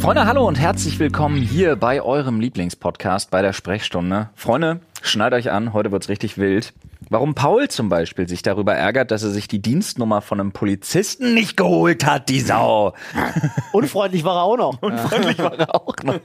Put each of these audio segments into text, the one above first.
Freunde, hallo und herzlich willkommen hier bei eurem Lieblingspodcast bei der Sprechstunde. Freunde, schnallt euch an, heute wird's richtig wild. Warum Paul zum Beispiel sich darüber ärgert, dass er sich die Dienstnummer von einem Polizisten nicht geholt hat, die Sau. Unfreundlich war er auch noch. Unfreundlich war er auch noch.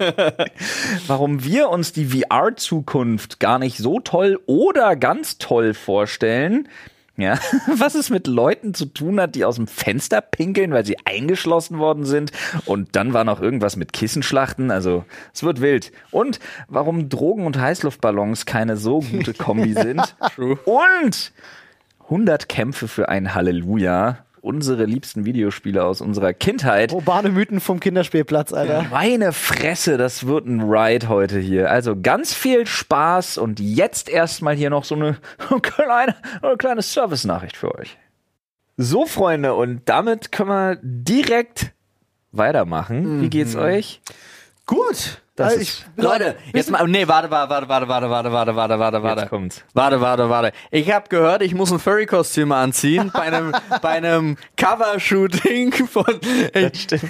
Warum wir uns die VR-Zukunft gar nicht so toll oder ganz toll vorstellen. Ja, was es mit Leuten zu tun hat, die aus dem Fenster pinkeln, weil sie eingeschlossen worden sind. Und dann war noch irgendwas mit Kissenschlachten. Also, es wird wild. Und warum Drogen und Heißluftballons keine so gute Kombi sind. Und 100 Kämpfe für ein Halleluja. Unsere liebsten Videospiele aus unserer Kindheit. Urbane Mythen vom Kinderspielplatz, Alter. Meine Fresse, das wird ein Ride heute hier. Also ganz viel Spaß und jetzt erstmal hier noch so eine kleine, eine kleine Service-Nachricht für euch. So, Freunde, und damit können wir direkt weitermachen. Wie geht's euch? Gut. Das Also ist- Leute, jetzt mal, nee, warte, warte, warte, warte, warte, warte, warte, warte, warte, Jetzt warte. kommt's. Warte, warte, warte. Ich habe gehört, ich muss ein Furry-Kostüm anziehen bei einem, bei einem Cover-Shooting von. Das stimmt.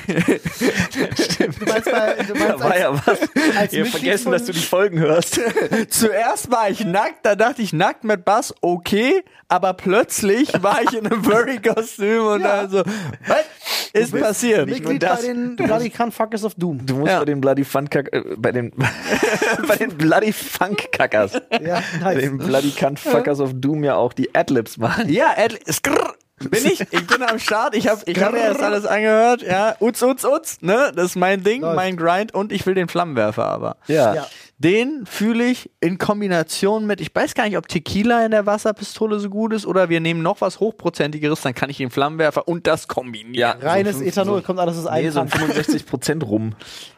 stimmt. du meinst, bei, du meinst Da war ja was. als Ihr vergessen, dass du die Folgen hörst. Zuerst war ich nackt, da dachte ich nackt mit Bass, okay, aber plötzlich war ich in einem Furry-Kostüm und Ja. dann so, was ist passiert? Mitglied das. bei den Bloody Cunt-Fuckers of Doom. Du musst Ja. bei den Bloody Funk äh, bei den bei den Bloody Funk Kackers. Ja, Bei nice. den Bloody Cunt Fuckers of Doom ja auch die Adlibs machen. Ja, skrrr, bin ich, ich bin am Start, ich habe ich hab mir das alles angehört, ja, Utz, Utz, Utz, ne, das ist mein Ding, Läuft. mein Grind und ich will den Flammenwerfer aber. Ja. Ja. Den fühle ich in Kombination mit, ich weiß gar nicht, ob Tequila in der Wasserpistole so gut ist oder wir nehmen noch was hochprozentigeres, dann kann ich den Flammenwerfer und das kombinieren. Ja. Reines so, Ethanol, kommt alles aus Nee, einem so ein Tank. 65% rum.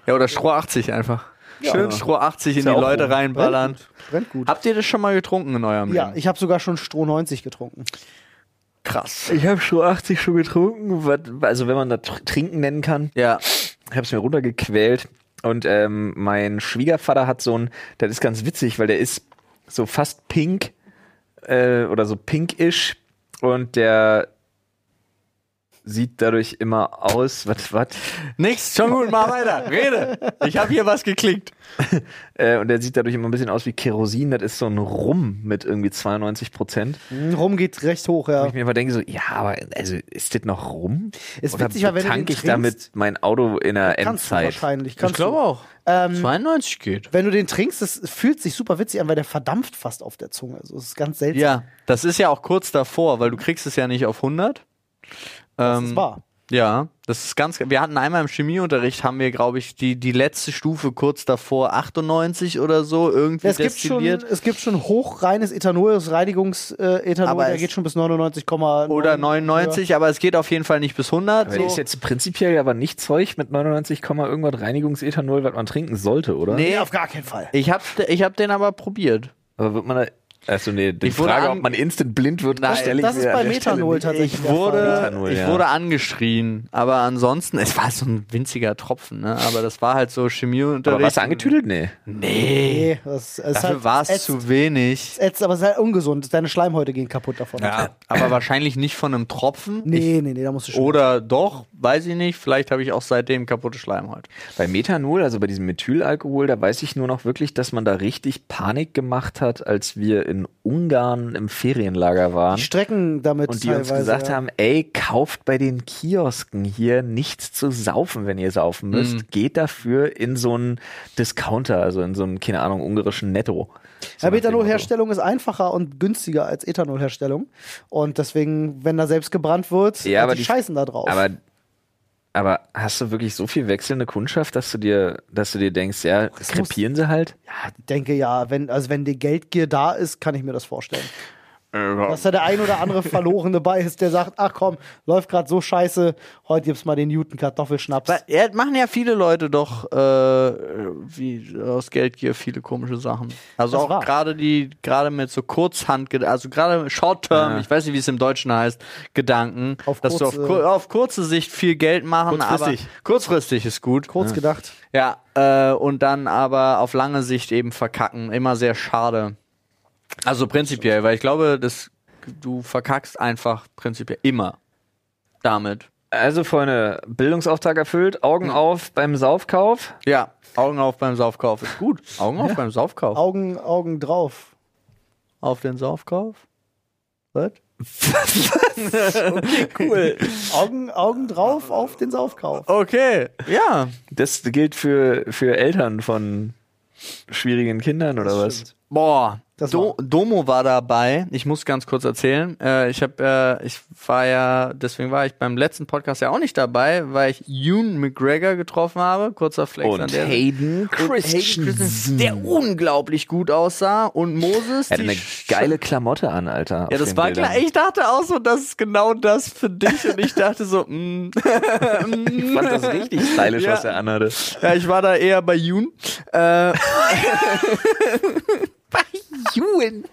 Ja, oder Stroh 80 einfach. Schön Stroh 80 in ja die Leute rum. reinballern. Brennt gut. Habt ihr das schon mal getrunken in eurem Ja, Leben? ich habe sogar schon Stroh 90 getrunken. Krass. Ich habe schon 80 schon getrunken, also wenn man das tr- trinken nennen kann. Ja. Ich habe es mir runtergequält und ähm, mein Schwiegervater hat so ein, das ist ganz witzig, weil der ist so fast pink äh, oder so pinkish und der sieht dadurch immer aus, was, was, Nix, schon gut, mach weiter. Rede. Ich habe hier was geklickt. äh, und der sieht dadurch immer ein bisschen aus wie Kerosin, das ist so ein Rum mit irgendwie 92 Prozent. Rum geht recht hoch, Wo ja. ich mir immer denke so, ja, aber also ist das noch rum? Ist Oder witzig, weil wenn du tank den ich damit trinkst, mein Auto in der Kannst du Endzeit? wahrscheinlich. Kannst du. auch. Ähm, 92 geht. wenn du den trinkst, das fühlt sich super witzig an, weil der verdampft fast auf der Zunge. Also, es ist ganz seltsam. Ja, das ist ja auch kurz davor, weil du kriegst es ja nicht auf 100. das Ähm, ist wahr. Ja, das ist ganz. Wir hatten einmal im Chemieunterricht, haben wir, glaube ich, die, die letzte Stufe kurz davor 98 oder so irgendwie Es gibt, schon, destilliert. es gibt schon hochreines Ethanol, das Reinigungsethanol, äh, Aber der es- geht schon bis 99,9. Oder 99, aber es geht auf jeden Fall nicht bis 100. Aber der ist So. jetzt prinzipiell aber nicht Zeug mit 99, irgendwas Reinigungsethanol, was man trinken sollte, oder? Nee, Nee, auf gar keinen Fall. ich hab, ich hab den aber probiert. Aber wird man da. Achso, nee, die Ich Frage, an- ob man instant blind wird, Nein, stelle ich das ist bei Methanol tatsächlich. Ich wurde, Fall. Ethanol, ich ja. wurde angeschrien, aber ansonsten, es war so ein winziger Tropfen, ne? Aber das war halt so Chemieunterricht. Aber warst du angetüdelt? Nee. Nee. Nee, das, es ist Dafür halt, war es zu wenig. ätzt, aber es ist halt ungesund. Deine Schleimhäute gehen kaputt davon. Ja, aber wahrscheinlich nicht von einem Tropfen. Nee, nee, nee, da musst du schon. Oder doch, weiß ich nicht. Vielleicht habe ich auch seitdem kaputte Schleimhaut. Bei Methanol, also bei diesem Methylalkohol, da weiß ich nur noch wirklich, dass man da richtig Panik gemacht hat, als wir in Ungarn im Ferienlager waren. die Strecken damit Und die uns gesagt ja. haben, ey, kauft bei den Kiosken hier nichts zu saufen, wenn ihr saufen müsst. Mhm. Geht dafür in so einen Discounter, also in so einen, keine Ahnung, ungarischen Netto. So Ja. Methanolherstellung ist einfacher und günstiger als Ethanolherstellung. Und deswegen, wenn da selbst gebrannt wird, Ja, aber die, die- scheißen da drauf. Aber, aber hast du wirklich so viel wechselnde Kundschaft, dass du dir, dass du dir denkst, ja, krepieren sie halt? ja, denke ja, wenn, also wenn die Geldgier da ist, kann ich mir das vorstellen. Dass da der ein oder andere Verlorene bei ist, der sagt, ach komm, läuft gerade so scheiße, heute gibt's mal den Newton Kartoffelschnaps. Aber, ja, machen ja viele Leute doch äh, wie aus Geldgier viele komische Sachen. Also Das auch gerade die, gerade mit so Kurzhand, also gerade Short-Term, Ja. ich weiß nicht, wie es im Deutschen heißt, Gedanken, Auf dass du auf, kurze- kur auf kurze Sicht viel Geld machen, Kurzfristig. aber kurzfristig ist gut. Kurz gedacht. Ja, äh, und dann aber auf lange Sicht eben verkacken. Immer sehr schade. Also prinzipiell, weil ich glaube, dass du verkackst einfach prinzipiell immer damit. Also, Freunde, Bildungsauftrag erfüllt, Augen auf beim Saufkauf. Ja, Augen auf beim Saufkauf ist gut. Augen auf beim Saufkauf. Augen, Augen drauf. Auf den Saufkauf? Was? Okay, cool. Augen, Augen drauf auf den Saufkauf. Okay, ja. Das gilt für, für Eltern von schwierigen Kindern oder was? Stimmt. Boah, Do Domo war dabei. Ich muss ganz kurz erzählen. Äh, ich habe, äh, ich war ja, deswegen war ich beim letzten Podcast ja auch nicht dabei, weil ich Ewan McGregor getroffen habe. Kurzer Flex an Und der Hayden Und Hayden Christensen, der unglaublich gut aussah und Moses. Er hatte eine geile Klamotte an, Alter. Ja, das war Bildern. klar. Ich dachte auch so, das ist genau das für dich und ich dachte so, mm, Ich fand das richtig stylisch, Ja. was er anhatte. ja, ich war da eher bei Yoon. Äh, Bei Ewan.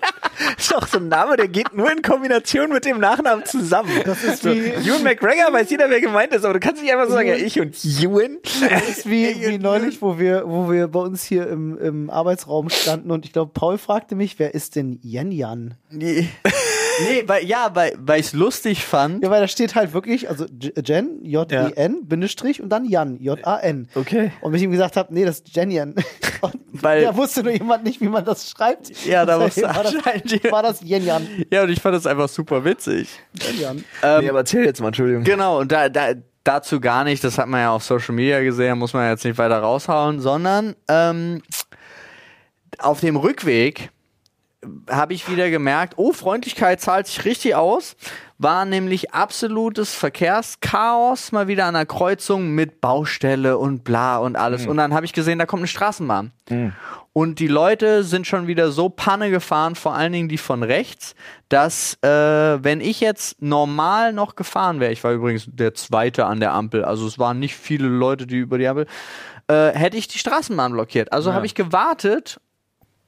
ist doch so ein Name, der geht nur in Kombination mit dem Nachnamen zusammen. Das ist wie- Ewan McGregor, weiß jeder, wer gemeint ist, aber du kannst nicht einfach so sagen, ja, ich und Ewan. Das ist wie, wie neulich, wo wir, wo wir bei uns hier im, im Arbeitsraum standen und ich glaube, Paul fragte mich, wer ist denn Yen Yan? nee, nee, weil, ja, weil, weil ich es lustig fand. Ja, weil da steht halt wirklich, also J- Jen, J-E-N, Bindestrich und dann Jan, J-A-N. Okay. Und wenn ich ihm gesagt habe, nee, das ist Jen Yan. Und Weil- da wusste nur jemand nicht, wie man das schreibt. Ja, da Und wusste war das, anscheinend war das Yen Yan. Ja, und ich fand das einfach super witzig. Yen Yan. nee, aber erzähl jetzt mal, Entschuldigung. Genau, und da, da, dazu gar nicht, das hat man ja auf Social Media gesehen, muss man jetzt nicht weiter raushauen, sondern ähm, auf dem Rückweg habe ich wieder gemerkt, oh, Freundlichkeit zahlt sich richtig aus. War nämlich absolutes Verkehrschaos mal wieder an der Kreuzung mit Baustelle und bla und alles. Und dann habe ich gesehen, da kommt eine Straßenbahn. Und die Leute sind schon wieder so Panne gefahren, vor allen Dingen die von rechts, dass äh, wenn ich jetzt normal noch gefahren wäre, ich war übrigens der Zweite an der Ampel, also es waren nicht viele Leute, die über die Ampel, äh, hätte ich die Straßenbahn blockiert. Also habe ich gewartet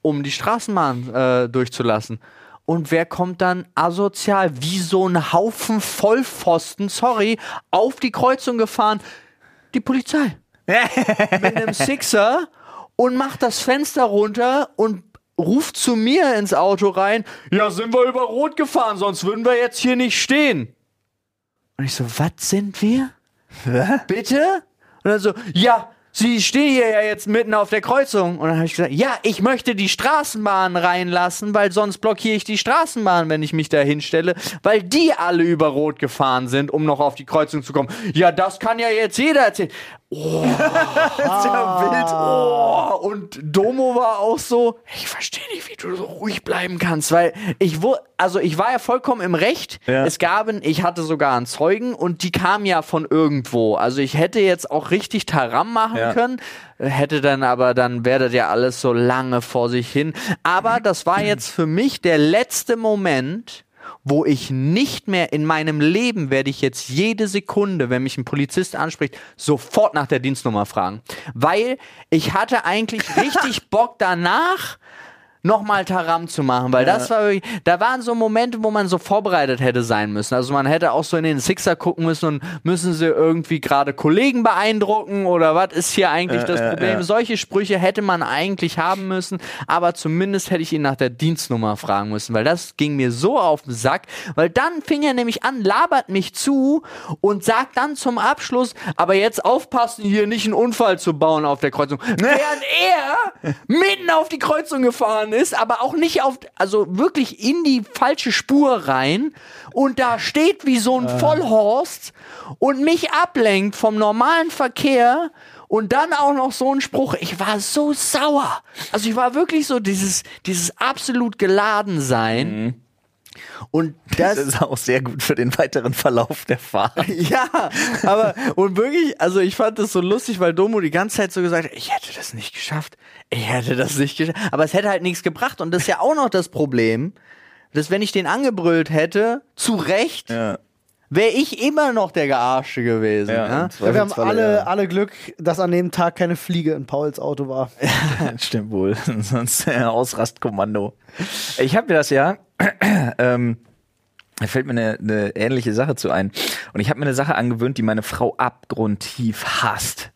um die Straßenbahn äh, durchzulassen. Und wer kommt dann asozial wie so ein Haufen Vollpfosten, sorry, auf die Kreuzung gefahren? Die Polizei. Mit einem Sixer und macht das Fenster runter und ruft zu mir ins Auto rein, ja, sind wir über Rot gefahren, sonst würden wir jetzt hier nicht stehen. Und ich so, was sind wir? Bitte? Und dann so, ja, Sie stehen hier ja jetzt mitten auf der Kreuzung. Und dann habe ich gesagt, ja, ich möchte die Straßenbahn reinlassen, weil sonst blockiere ich die Straßenbahn, wenn ich mich da hinstelle, weil die alle über Rot gefahren sind, um noch auf die Kreuzung zu kommen. Ja, das kann ja jetzt jeder erzählen. Oh, das ist ja wild. Oh, und Domo war auch so, ich verstehe nicht, wie du so ruhig bleiben kannst, weil ich wo, also ich war ja vollkommen im Recht. Ja. Es gab, einen- ich hatte sogar einen Zeugen und die kamen ja von irgendwo. Also ich hätte jetzt auch richtig Taram machen Ja. können, hätte dann aber, dann wäre das ja alles so lange vor sich hin. Aber das war jetzt für mich der letzte Moment, wo ich nicht mehr in meinem Leben werde ich jetzt jede Sekunde, wenn mich ein Polizist anspricht, sofort nach der Dienstnummer fragen. Weil ich hatte eigentlich richtig Bock danach, nochmal Taram zu machen, weil das war wirklich, da waren so Momente, wo man so vorbereitet hätte sein müssen. Also man hätte auch so in den Sixer gucken müssen und müssen sie irgendwie gerade Kollegen beeindrucken oder was ist hier eigentlich das ja, Problem? ja. Solche Sprüche hätte man eigentlich haben müssen, aber zumindest hätte ich ihn nach der Dienstnummer fragen müssen, weil das ging mir so auf den Sack, weil dann fing er nämlich an, labert mich zu und sagt dann zum Abschluss, aber jetzt aufpassen, hier nicht einen Unfall zu bauen auf der Kreuzung. Während er mitten auf die Kreuzung gefahren ist, aber auch nicht auf, also wirklich in die falsche Spur rein und da steht wie so ein Vollhorst und mich ablenkt vom normalen Verkehr und dann auch noch so ein Spruch. Ich war so sauer. Also ich war wirklich so dieses, dieses absolut geladen sein. Und Das das, ist auch sehr gut für den weiteren Verlauf der Fahrt. ja, aber und wirklich, also ich fand das so lustig, weil Domo die ganze Zeit so gesagt hat, ich hätte das nicht geschafft, ich hätte das nicht geschafft, aber es hätte halt nichts gebracht und das ist ja auch noch das Problem, dass wenn ich den angebrüllt hätte, zu Recht, Ja. Wäre ich immer noch der Gearschte gewesen. Ja, Ja, wir haben alle, ja. alle Glück, dass an dem Tag keine Fliege in Pauls Auto war. Stimmt wohl. Sonst äh, Ausrastkommando. Ich habe mir das ja. ähm, da fällt mir eine, eine ähnliche Sache zu ein. Und ich habe mir eine Sache angewöhnt, die meine Frau abgrundtief hasst.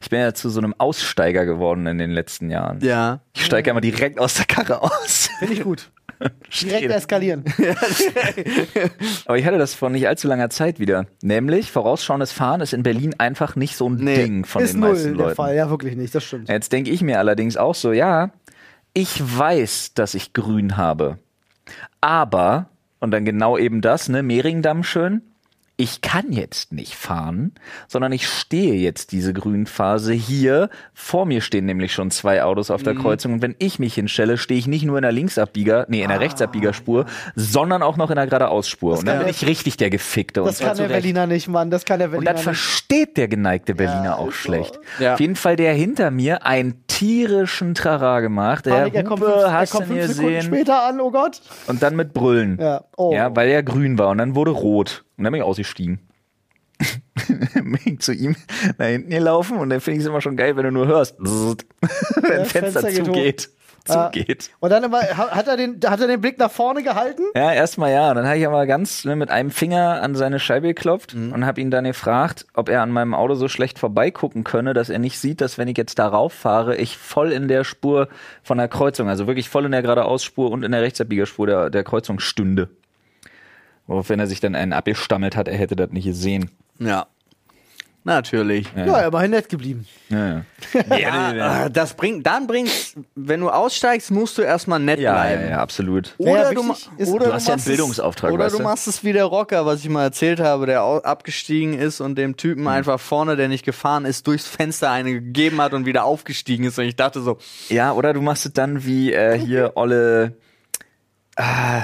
Ich bin ja zu so einem Aussteiger geworden in den letzten Jahren. ja. Ich steige immer direkt aus der Karre aus. Finde ich gut. Direkt eskalieren. Aber ich hatte das vor nicht allzu langer Zeit wieder. Nämlich, vorausschauendes Fahren ist in Berlin einfach nicht so ein Nee, Ding von ist den null meisten der Leuten. Fall. Ja, wirklich nicht. Das stimmt. Jetzt denke ich mir allerdings auch so, ja, ich weiß, dass ich grün habe. Aber, und dann genau eben das, ne, Mehringdamm schön, ich kann jetzt nicht fahren, sondern ich stehe jetzt diese Grünphase hier. Vor mir stehen nämlich schon zwei Autos auf der Mhm. Kreuzung. Und wenn ich mich hinstelle, stehe ich nicht nur in der Linksabbieger, nee, in der Rechtsabbiegerspur, sondern auch noch in der Geradeausspur. Und dann Ah, bin der- ich richtig der Gefickte. Das und kann der. Berliner nicht, Mann. Das kann der Und Berliner das nicht. versteht der geneigte Berliner Ja, auch schlecht. Ja. Auf jeden Fall der hinter mir einen tierischen Trara gemacht. Der Panik, er kommt, fünf, Hupe, er hast du kommt mir fünf Sekunden gesehen. später an, oh Gott. Und dann mit Brüllen. Ja, oh. Ja, weil er grün war und dann wurde rot. Und dann bin ich ausgestiegen. bin ich zu ihm nach hinten gelaufen und dann finde ich es immer schon geil, wenn du nur hörst, wenn Fenster, Fenster zugeht. Ja. Zugeht. Und dann immer, ha- hat er, den, hat er den Blick nach vorne gehalten? Ja, erstmal ja. Und dann habe ich aber ganz ne, mit einem Finger an seine Scheibe geklopft und habe ihn dann gefragt, ob er an meinem Auto so schlecht vorbeigucken könne, dass er nicht sieht, dass wenn ich jetzt darauf fahre, ich voll in der Spur von der Kreuzung, also wirklich voll in der geradeausspur und in der Rechtsabbiegerspur der, der Kreuzung stünde. Woraufhin er sich dann einen abgestammelt hat, er hätte das nicht gesehen. Ja. Natürlich. Ja, immerhin nett geblieben. Ja, ja. ja, Das bringt, dann bringt's, wenn du aussteigst, musst du erstmal nett ja, bleiben. ja, ja, absolut. Oder, Ja, du, ist- oder Du hast ja einen machst es- Bildungsauftrag, Oder weißt du machst es wie der Rocker, was ich mal erzählt habe, der abgestiegen ist und dem Typen Mhm. einfach vorne, der nicht gefahren ist, durchs Fenster eine gegeben hat und wieder aufgestiegen ist. Und ich dachte so, Ja, oder du machst es dann wie äh, hier Olle, ah,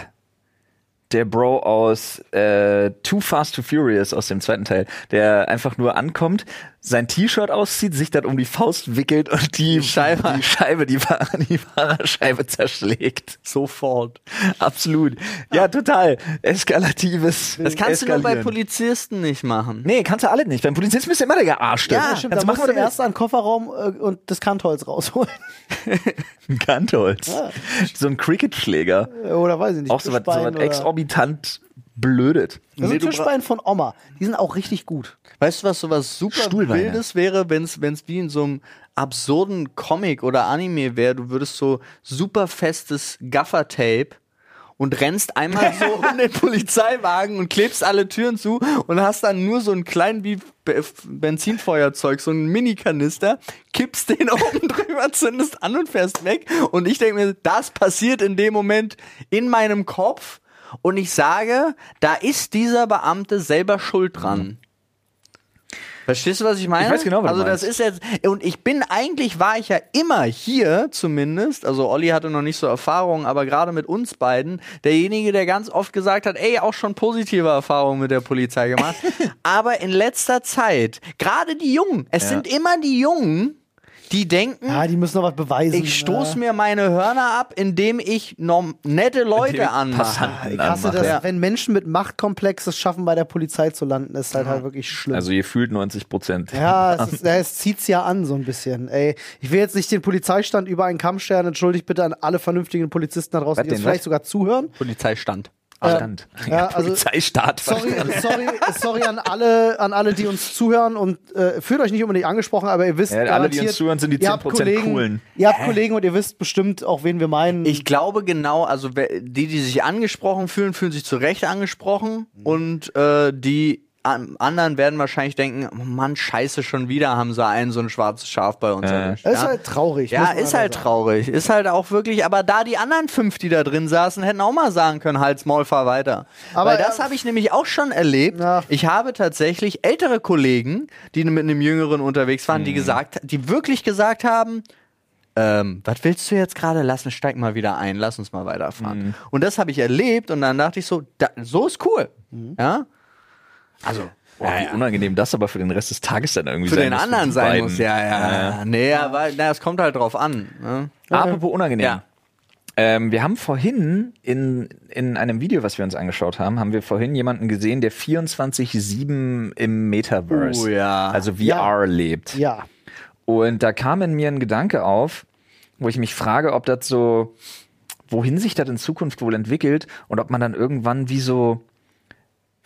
der Bro aus äh, Too Fast to Furious aus dem zweiten Teil, der einfach nur ankommt, sein T-Shirt auszieht, sich dann um die Faust wickelt und die, Scheibe. die Scheibe, die, Fahr die Fahrerscheibe zerschlägt. sofort. Absolut. Ja, total. Eskalatives. Das kannst du nur bei Eskalieren. Polizisten nicht machen. Nee, kannst du alle nicht. Beim Polizisten bist du immer der Gearschte. Ja, Stimmt, kannst da du machen, du erst an den Kofferraum äh, und das Kantholz rausholen. willst. Kantholz. So ein Cricketschläger. Oder weiß ich nicht. Auch so was, so was oder- exorbitant blödet. Das Nee, sind du Fischbein von Oma. Die sind auch richtig gut. Weißt du, was sowas super Stuhlbeine. Wildes wäre, wenn es wie in so einem absurden Comic oder Anime wäre? Du würdest so super festes Gaffertape und rennst einmal so um den Polizeiwagen und klebst alle Türen zu und hast dann nur so einen kleinen wie Be Benzinfeuerzeug, so einen Mini-Kanister, kippst den oben drüber, zündest an und fährst weg. Und ich denke mir, das passiert in dem Moment in meinem Kopf. Und ich sage, da ist dieser Beamte selber schuld dran. Verstehst du, was ich meine? Ich weiß genau, was du Also das ist jetzt und ich bin eigentlich war ich ja immer hier zumindest. Also Olli hatte noch nicht so Erfahrungen, aber gerade mit uns beiden derjenige, der ganz oft gesagt hat, ey, auch schon positive Erfahrungen mit der Polizei gemacht. aber in letzter Zeit, gerade die Jungen, es Ja. sind immer die Jungen, die denken, Ja, die müssen noch was beweisen. ich stoße Ja. mir meine Hörner ab, indem ich nette Leute anmache. Passanten Ich hasse anmache. das, Ja. wenn Menschen mit Machtkomplex es schaffen, bei der Polizei zu landen, ist halt halt wirklich schlimm. Also ihr fühlt 90 Prozent. ja, es, ist, es zieht's ja an so ein bisschen. Ey, ich will jetzt nicht den Polizeistand über einen Kamm scheren. Entschuldigt bitte an alle vernünftigen Polizisten da draußen, Was die uns vielleicht was? sogar zuhören. Polizeistand. Stand. ja, also- Polizeistaat. Sorry, sorry, sorry an alle, an alle, die uns zuhören und äh, fühlt euch nicht unbedingt angesprochen, aber ihr wisst, Ja, alle, die uns zuhören, sind die ihr habt 10% Kollegen, coolen. Ihr habt Kollegen und ihr wisst bestimmt auch, wen wir meinen. Ich glaube genau, also die, die sich angesprochen fühlen, fühlen sich zu Recht angesprochen und äh, die anderen werden wahrscheinlich denken, oh Mann, scheiße, schon wieder haben sie einen so ein schwarzes Schaf bei uns das ist ja? halt traurig. ja, ist halt sagen. traurig. Ist halt auch wirklich, aber da die anderen fünf, die da drin saßen, hätten auch mal sagen können, Hals, Maul, fahr weiter. Aber Weil das ja- habe ich nämlich auch schon erlebt. Ja. Ich habe tatsächlich ältere Kollegen, die mit einem Jüngeren unterwegs waren, die gesagt, die wirklich gesagt haben, ähm, was willst du jetzt gerade? Lass uns steig mal wieder ein, lass uns mal weiterfahren. Und das habe ich erlebt und dann dachte ich so, da, so ist cool. Ja? Also, Boah, wie unangenehm das aber für den Rest des Tages dann irgendwie für sein den muss, anderen die sein beiden. muss, ja, ja. ja. Nee, aber na, es kommt halt drauf an. Ne? Apropos unangenehm. Ja. Ähm, wir haben vorhin in, in einem Video, was wir uns angeschaut haben, haben wir vorhin jemanden gesehen, der 24-7 im Metaverse, Oh ja. also VR Ja. lebt. Ja. Und da kam in mir ein Gedanke auf, wo ich mich frage, ob das so, wohin sich das in Zukunft wohl entwickelt und ob man dann irgendwann wie so,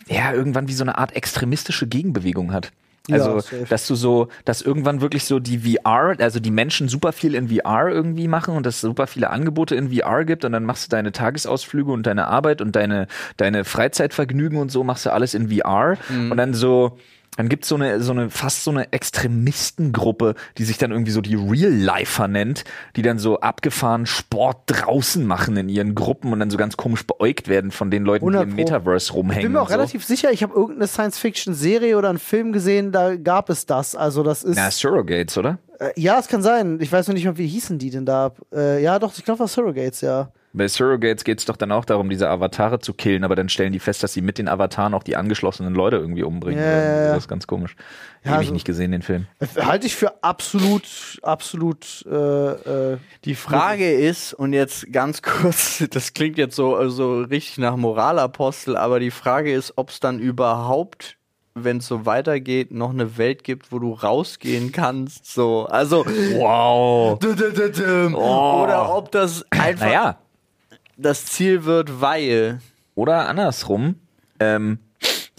ja, irgendwann wie so eine Art extremistische Gegenbewegung hat. Also, Ja, dass du so, dass irgendwann wirklich so die VR, also die Menschen super viel in VR irgendwie machen und dass es super viele Angebote in VR gibt und dann machst du deine Tagesausflüge und deine Arbeit und deine, deine Freizeitvergnügen und so machst du alles in VR und dann so, dann gibt's so eine, so eine, fast so eine Extremistengruppe, die sich dann irgendwie so die Real-Lifer nennt, die dann so abgefahren Sport draußen machen in ihren Gruppen und dann so ganz komisch beäugt werden von den Leuten, die 100 im. Metaverse rumhängen. Ich bin mir auch so. relativ sicher, ich habe irgendeine Science-Fiction-Serie oder einen Film gesehen, da gab es das. Also das ist. Na, Surrogates, oder? Äh, ja, es kann sein. Ich weiß noch nicht mal, wie hießen die denn da? Äh, ja, doch, ich glaube, das war Surrogates, ja. Bei Surrogates geht's doch dann auch darum, diese Avatare zu killen, aber dann stellen die fest, dass sie mit den Avataren auch die angeschlossenen Leute irgendwie umbringen. Ja, werden. ja, ja. Das ist ganz komisch. Ja, Ewig also- nicht gesehen, den Film. Äh, Halte ich für absolut, absolut. Äh, äh, Die Frage ist, und jetzt ganz kurz, das klingt jetzt so, so richtig nach Moralapostel, aber die Frage ist, ob es dann überhaupt, wenn es so weitergeht, noch eine Welt gibt, wo du rausgehen kannst. So, also Wow. oder ob das einfach Naja, das Ziel wird, weil oder andersrum. Ähm,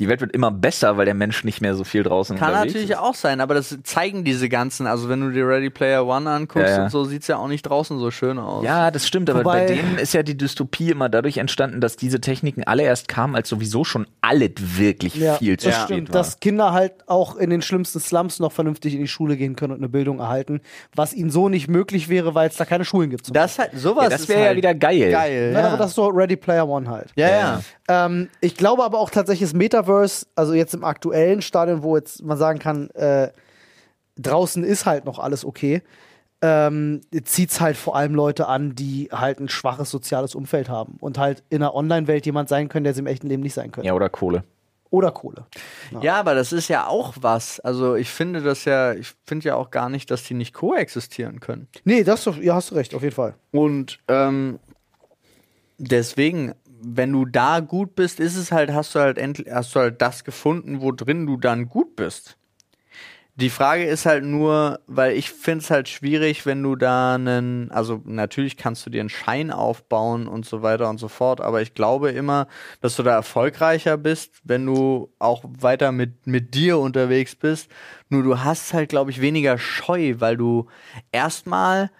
die Welt wird immer besser, weil der Mensch nicht mehr so viel draußen Kann unterwegs natürlich ist. auch sein, aber das zeigen diese ganzen, also wenn du dir Ready Player One anguckst Ja, ja. und so, sieht's ja auch nicht draußen so schön aus. Ja, das stimmt, aber Wobei- bei denen ist ja die Dystopie immer dadurch entstanden, dass diese Techniken alle erst kamen, als sowieso schon alles wirklich ja, viel zu das spät stimmt. war. Dass Kinder halt auch in den schlimmsten Slums noch vernünftig in die Schule gehen können und eine Bildung erhalten, was ihnen so nicht möglich wäre, weil es da keine Schulen gibt. Das halt, sowas ja, das wäre ja halt wieder geil. geil. Ja. aber das ist so Ready Player One halt. ja, ja. Ähm, ich glaube aber auch tatsächlich das Metaverse, also jetzt im aktuellen Stadion, wo jetzt man sagen kann, äh, draußen ist halt noch alles okay, ähm, zieht es halt vor allem Leute an, die halt ein schwaches soziales Umfeld haben und halt in einer Online-Welt jemand sein können, der sie im echten Leben nicht sein können. Ja, oder Kohle. Oder Kohle. Ja, aber das ist ja auch was. Also ich finde das ja, ich finde ja auch gar nicht, dass die nicht koexistieren können. Nee, das ist doch, ja, hast du recht, auf jeden Fall. Und ähm, deswegen, wenn du da gut bist, ist es halt, hast du halt endlich, hast du halt das gefunden, wo drin du dann gut bist. Die Frage ist halt nur, weil ich finde es halt schwierig, wenn du da einen, also natürlich kannst du dir einen Schein aufbauen und so weiter und so fort, aber ich glaube immer, dass du da erfolgreicher bist, wenn du auch weiter mit, mit dir unterwegs bist. Nur du hast halt, glaube ich, weniger Scheu, weil du erstmal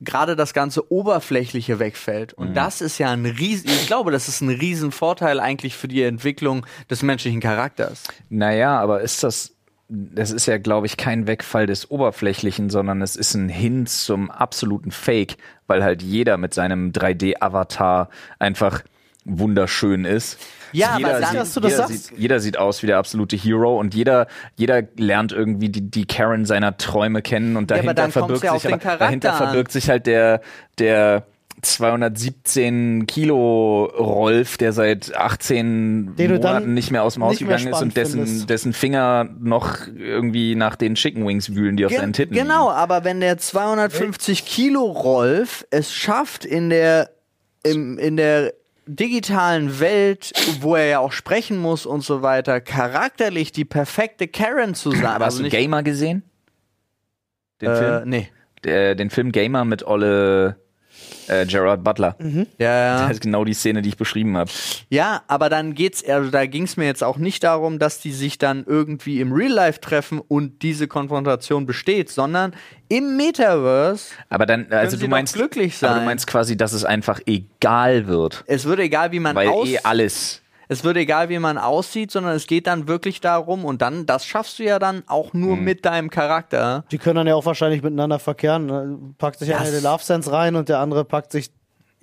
gerade das ganze Oberflächliche wegfällt. Und das ist ja ein riesen, ich glaube, das ist ein riesen Vorteil eigentlich für die Entwicklung des menschlichen Charakters. Naja, aber ist das, das ist ja, glaube ich, kein Wegfall des Oberflächlichen, sondern es ist ein Hin zum absoluten Fake, weil halt jeder mit seinem 3D-Avatar einfach wunderschön ist. Ja, jeder aber dann- sieht, dass du das jeder, sagst. sieht, jeder sieht aus wie der absolute Hero und jeder, jeder lernt irgendwie die, die Karen seiner Träume kennen und Ja, dahinter kommt's verbirgt ja sich auf dahinter verbirgt sich halt der, der 217 Kilo Rolf, der seit 18 Den Monaten nicht mehr aus dem Haus gegangen ist und dessen, dessen Finger noch irgendwie nach den Chicken Wings wühlen, die auf Gen- seinen Titten Genau, liegen. aber wenn der 250 Kilo Rolf es schafft in der im, in der digitalen Welt, wo er ja auch sprechen muss und so weiter, charakterlich die perfekte Karen zu sein. Hast du nicht, Gamer gesehen? Den äh, Film? Nee. Der, den Film Gamer mit Olle äh, Gerard Butler. Ja, Das ja. ist genau die Szene, die ich beschrieben habe. ja, aber dann geht's, also da ging's mir jetzt auch nicht darum, dass die sich dann irgendwie im Real Life treffen und diese Konfrontation besteht, sondern im Metaverse Aber dann, also du meinst, glücklich aber du sein. meinst quasi, dass es einfach egal wird, es wird egal, wie man weil aus eh alles. Es wird egal, wie man aussieht, sondern es geht dann wirklich darum und dann, das schaffst du ja dann auch nur Mhm. mit deinem Charakter. Die können dann ja auch wahrscheinlich miteinander verkehren. ne? Packt sich einer den Love Sense rein und der andere packt sich.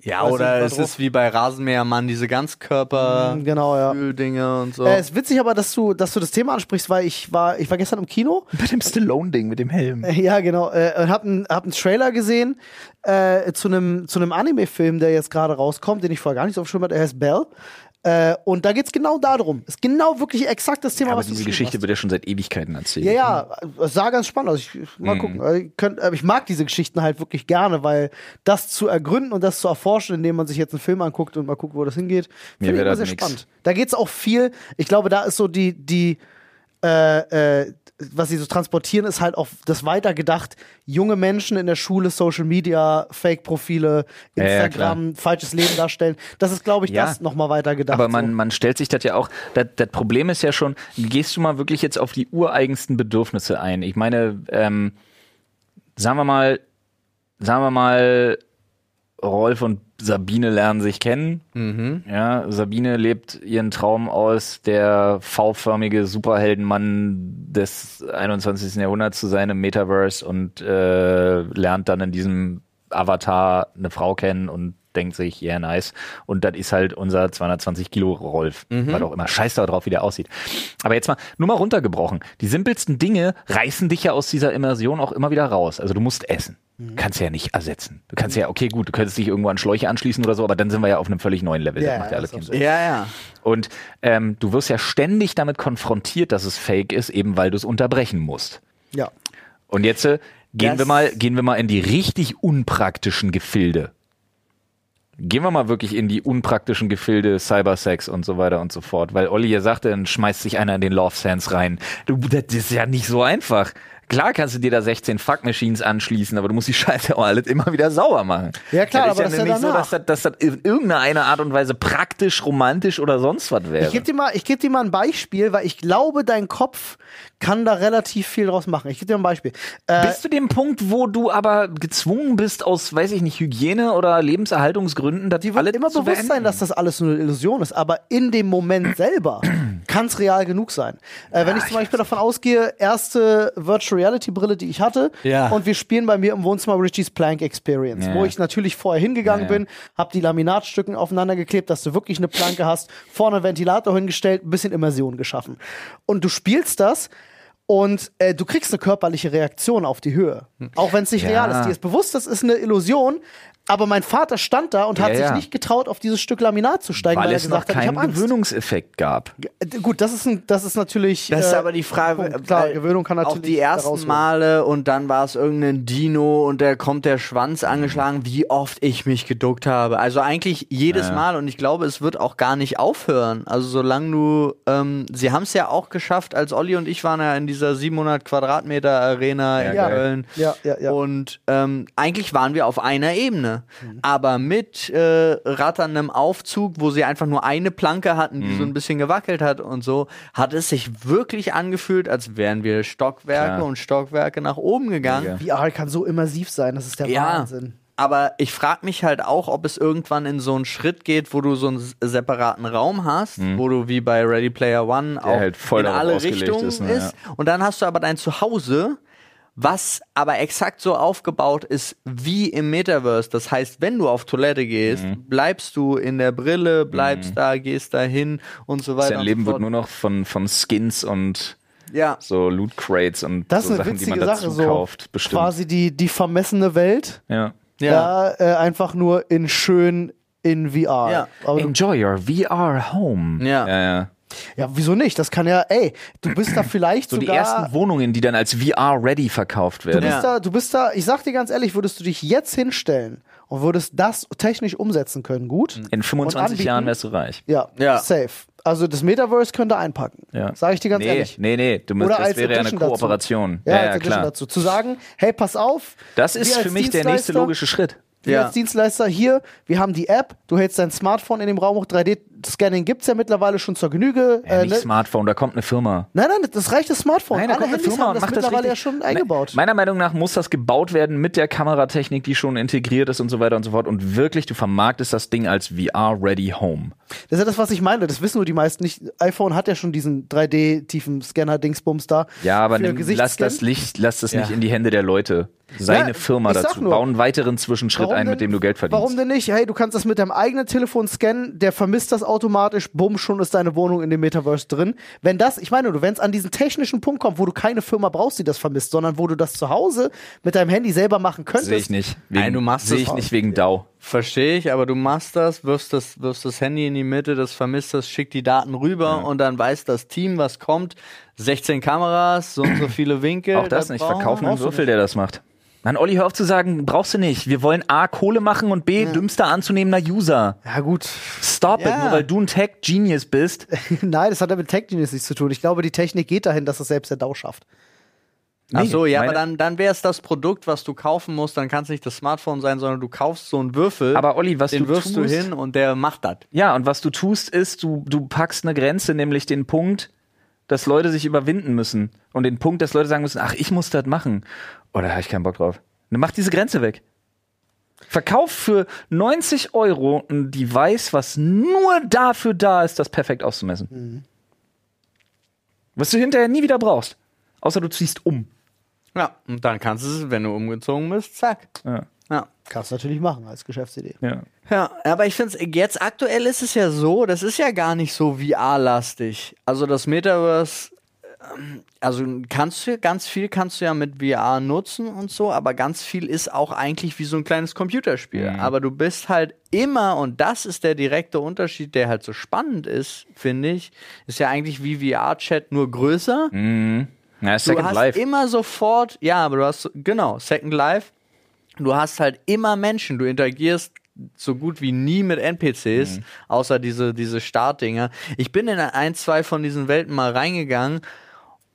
Ja, oder es was ist wie bei Rasenmähermann, diese Ganzkörper Mm, genau, ja. Dinge und so. Äh, ist witzig aber, dass du, dass du das Thema ansprichst, weil ich war, ich war gestern im Kino Mit dem Stallone-Ding, mit dem Helm. Ja, genau. Äh, und hab einen hab einen Trailer gesehen äh, zu einem zu einem Anime-Film, der jetzt gerade rauskommt, den ich vorher gar nicht so auf dem Schirm hatte. Der heißt Bell. Äh, und da geht's genau darum. Ist genau wirklich exakt das Thema, Aber was diese Geschichte wird ja schon seit Ewigkeiten erzählt. Ja, ja, es sah ganz spannend aus. Ich, mal gucken. Also, Ich, könnt, äh, ich mag diese Geschichten halt wirklich gerne, weil das zu ergründen und das zu erforschen, indem man sich jetzt einen Film anguckt und mal guckt, wo das hingeht, finde ich immer sehr nix. spannend. Da geht's auch viel. Ich glaube, da ist so die, die äh, äh, was sie so transportieren, ist halt auf das weitergedacht, junge Menschen in der Schule, Social Media, Fake-Profile, Ja, ja, Instagram, falsches Leben darstellen. Das ist, glaube ich, Ja. das nochmal weitergedacht. Aber man, so. man stellt sich das ja auch, das, das Problem ist ja schon, gehst du mal wirklich jetzt auf die ureigensten Bedürfnisse ein? Ich meine, ähm, sagen wir mal, sagen wir mal, Rolf und Sabine lernen sich kennen. Ja, Sabine lebt ihren Traum aus, der V-förmige Superheldenmann des 21. Jahrhunderts zu sein im Metaverse und äh, lernt dann in diesem Avatar eine Frau kennen und denkt sich, yeah, nice. Und das ist halt unser 220 Kilo Rolf. Was auch immer. Scheiß da drauf, wie der aussieht. Aber jetzt mal, nur mal runtergebrochen. Die simpelsten Dinge reißen dich ja aus dieser Immersion auch immer wieder raus. Also du musst essen. Mhm. Kannst ja nicht ersetzen. Du kannst ja, okay, gut, du könntest dich irgendwo an Schläuche anschließen oder so, aber dann sind wir ja auf einem völlig neuen Level. Ja, das macht ja ja, so. Sinn. Ja, ja. Und ähm, du wirst ja ständig damit konfrontiert, dass es fake ist, eben weil du es unterbrechen musst. ja. Und jetzt äh, gehen Das- wir mal, gehen wir mal in die richtig unpraktischen Gefilde. Gehen wir mal wirklich in die unpraktischen Gefilde, Cybersex und so weiter und so fort. Weil Olli ja sagte, dann schmeißt sich einer in den Love Sands rein. Du, das ist ja nicht so einfach. Klar kannst du dir da 16 Fuck Machines anschließen, aber du musst die Scheiße auch alles immer wieder sauer machen. Ja, klar, das aber das ist ja ja nicht so, danach. dass das, dass das in irgendeiner Art und Weise praktisch, romantisch oder sonst was wäre. Ich gebe dir, mal- ich geb dir mal ein Beispiel, weil ich glaube, dein Kopf kann da relativ viel draus machen. Ich gebe dir mal ein Beispiel. Äh, Bis zu dem Punkt, wo du aber gezwungen bist, aus, weiß ich nicht, Hygiene oder Lebenserhaltungsgründen, das die wird immer bewusst sein, beenden. dass das alles nur eine Illusion ist, aber in dem Moment selber kann es real genug sein. Äh, wenn ich zum Beispiel davon ausgehe, erste Virtual Reality Brille, die ich hatte, Ja. und wir spielen bei mir im Wohnzimmer Richie's Plank Experience, Ja. wo ich natürlich vorher hingegangen Ja, bin, habe die Laminatstücken aufeinander geklebt, dass du wirklich eine Planke hast, vorne einen Ventilator hingestellt, ein bisschen Immersion geschaffen. Und du spielst das und äh, du kriegst eine körperliche Reaktion auf die Höhe. Auch wenn es nicht. Ja. real ist. Dir ist bewusst, das ist eine Illusion. Aber mein Vater stand da und hat Ja, sich nicht getraut, auf dieses Stück Laminat zu steigen, weil, weil er es noch gesagt hat, ich keinen habe Angst. Gewöhnungseffekt gab. Gut, das ist, ein, das ist natürlich. Das ist äh, aber die Frage, Punkt. Klar, Gewöhnung kann natürlich. auch die ersten. Male und dann war es irgendein Dino und da kommt der Schwanz angeschlagen, wie oft ich mich geduckt habe. Also eigentlich jedes Ja. Mal und ich glaube, es wird auch gar nicht aufhören. Also solange du, ähm, sie haben es ja auch geschafft, als Olli und ich waren ja in dieser 700 Quadratmeter Arena in. Köln. Ja, ja, ja. Und ähm, eigentlich waren wir auf einer Ebene. Mhm. Aber mit äh, ratterndem Aufzug, wo sie einfach nur eine Planke hatten, die Mhm. so ein bisschen gewackelt hat und so, hat es sich wirklich angefühlt, als wären wir Stockwerke Klar. und Stockwerke nach oben gegangen. Mega. VR kann so immersiv sein, das ist der Ja. Wahnsinn. Aber ich frage mich halt auch, ob es irgendwann in so einen Schritt geht, wo du so einen separaten Raum hast, wo du wie bei Ready Player One auch halt voll in alle Richtungen ist, ist. ne, Und dann hast du aber dein Zuhause, was aber exakt so aufgebaut ist wie im Metaverse. Das heißt, wenn du auf Toilette gehst, Mhm. bleibst du in der Brille, bleibst da, gehst da hin und so weiter. Sein Leben so wird nur noch von, von Skins und ja. so Loot Crates und Das so ist eine Sachen, die man dazu Sache, so kauft, bestimmt. quasi die, die vermessene Welt, Ja. Ja. da äh, einfach nur in schön in VR. Ja. Enjoy your VR home. Ja. ja, ja. Ja, wieso nicht? Das kann ja, ey, du bist da vielleicht So die sogar. ersten Wohnungen, die dann als VR-ready verkauft Du werden. bist, Ja. da, du bist da, ich sag dir ganz ehrlich, würdest du dich jetzt hinstellen und würdest das technisch umsetzen können, gut? In Und 25 anbieten? Jahren wärst du reich. Ja, Ja. safe. Also das Metaverse könnte einpacken. Ja. Sag ich dir ganz nee, ehrlich. Nee, nee, du musst, Oder das als wäre ja eine Edition dazu. Kooperation. Ja, Ja, als ja, Edition klar. dazu. Zu sagen, hey, pass auf. Das ist für mich der nächste logische Schritt. Wir Ja. als Dienstleister hier, wir haben die App, du hältst dein Smartphone in dem Raum hoch, 3D-Scanning gibt's ja mittlerweile schon zur Genüge. Ja, äh, nicht ne? Smartphone, da kommt eine Firma. Nein, nein, das reicht das Smartphone. Nein, da Alle kommt eine Handys Firma haben und das macht das mittlerweile ja richtig. schon eingebaut. Ne, Meiner Meinung nach muss das gebaut werden mit der Kameratechnik, die schon integriert ist und so weiter und so fort. Und wirklich, du vermarktest das Ding als VR-ready Home. Das ist ja das, was ich meine. Das wissen nur die meisten nicht. iPhone hat ja schon diesen 3D-Tiefen-Scanner-Dingsbums da. Ja, aber nimm, lass das Licht, lass das Ja. nicht in die Hände der Leute. Seine Ja, Firma dazu. nur. Bau einen weiteren Zwischenschritt ein, denn- mit dem du Geld verdienst. Warum denn nicht? Hey, du kannst das mit deinem eigenen Telefon scannen, der vermisst das automatisch, bumm, schon ist deine Wohnung in dem Metaverse drin. Wenn das, ich meine, du, wenn es an diesen technischen Punkt kommt, wo du keine Firma brauchst, die das vermisst, sondern wo du das zu Hause mit deinem Handy selber machen könntest. Sehe ich nicht. Wegen, Nein, du machst Sehe ich nicht wegen DAO. Verstehe ich, aber du machst das, wirfst das, wirfst das Handy in die Mitte, das vermisst das, schickt die Daten rüber und dann weiß das Team, was kommt. 16 Kameras, so und so viele Winkel. Auch das da nicht. Verkaufen einen Würfel, der das macht. Mann, Olli, hör auf zu sagen, brauchst du nicht. Wir wollen A, Kohle machen und B, dümmster anzunehmender User. Ja, gut. Stop Ja. it, nur weil du ein Tech-Genius bist. Nein, das hat ja mit Tech Genius nichts zu tun. Ich glaube, die Technik geht dahin, dass es selbst der DAO schafft. Ach so, ja, meine- aber dann, dann wäre es das Produkt, was du kaufen musst. Dann kann es nicht das Smartphone sein, sondern du kaufst so einen Würfel. Aber Olli, was den du wirfst du tust- hin und der macht das. Ja, und was du tust, ist, du, du packst eine Grenze, nämlich den Punkt, dass Leute sich überwinden müssen. Und den Punkt, dass Leute sagen müssen, ach, ich muss das machen. Oder habe ich keinen Bock drauf. Dann mach diese Grenze weg. Verkauf für 90 Euro ein Device, was nur dafür da ist, das perfekt auszumessen. Was du hinterher nie wieder brauchst. Außer du ziehst um. Ja, und dann kannst du es, wenn du umgezogen bist, zack. Ja. Ja. Kannst du natürlich machen als Geschäftsidee. Ja. Ja, aber ich finde es, jetzt aktuell ist es ja so, das ist ja gar nicht so VR-lastig. Also das Metaverse, ähm, also kannst du, ganz viel kannst du ja mit VR nutzen und so, aber ganz viel ist auch eigentlich wie so ein kleines Computerspiel. Aber du bist halt immer, und das ist der direkte Unterschied, der halt so spannend ist, finde ich, ist ja eigentlich wie VR-Chat nur größer. Na, Du Second hast Life. immer sofort, ja, aber du hast, genau, Second Life, du hast halt immer Menschen, du interagierst so gut wie nie mit NPCs, Mhm. außer diese, diese Startdinger. Ich bin in ein, zwei von diesen Welten mal reingegangen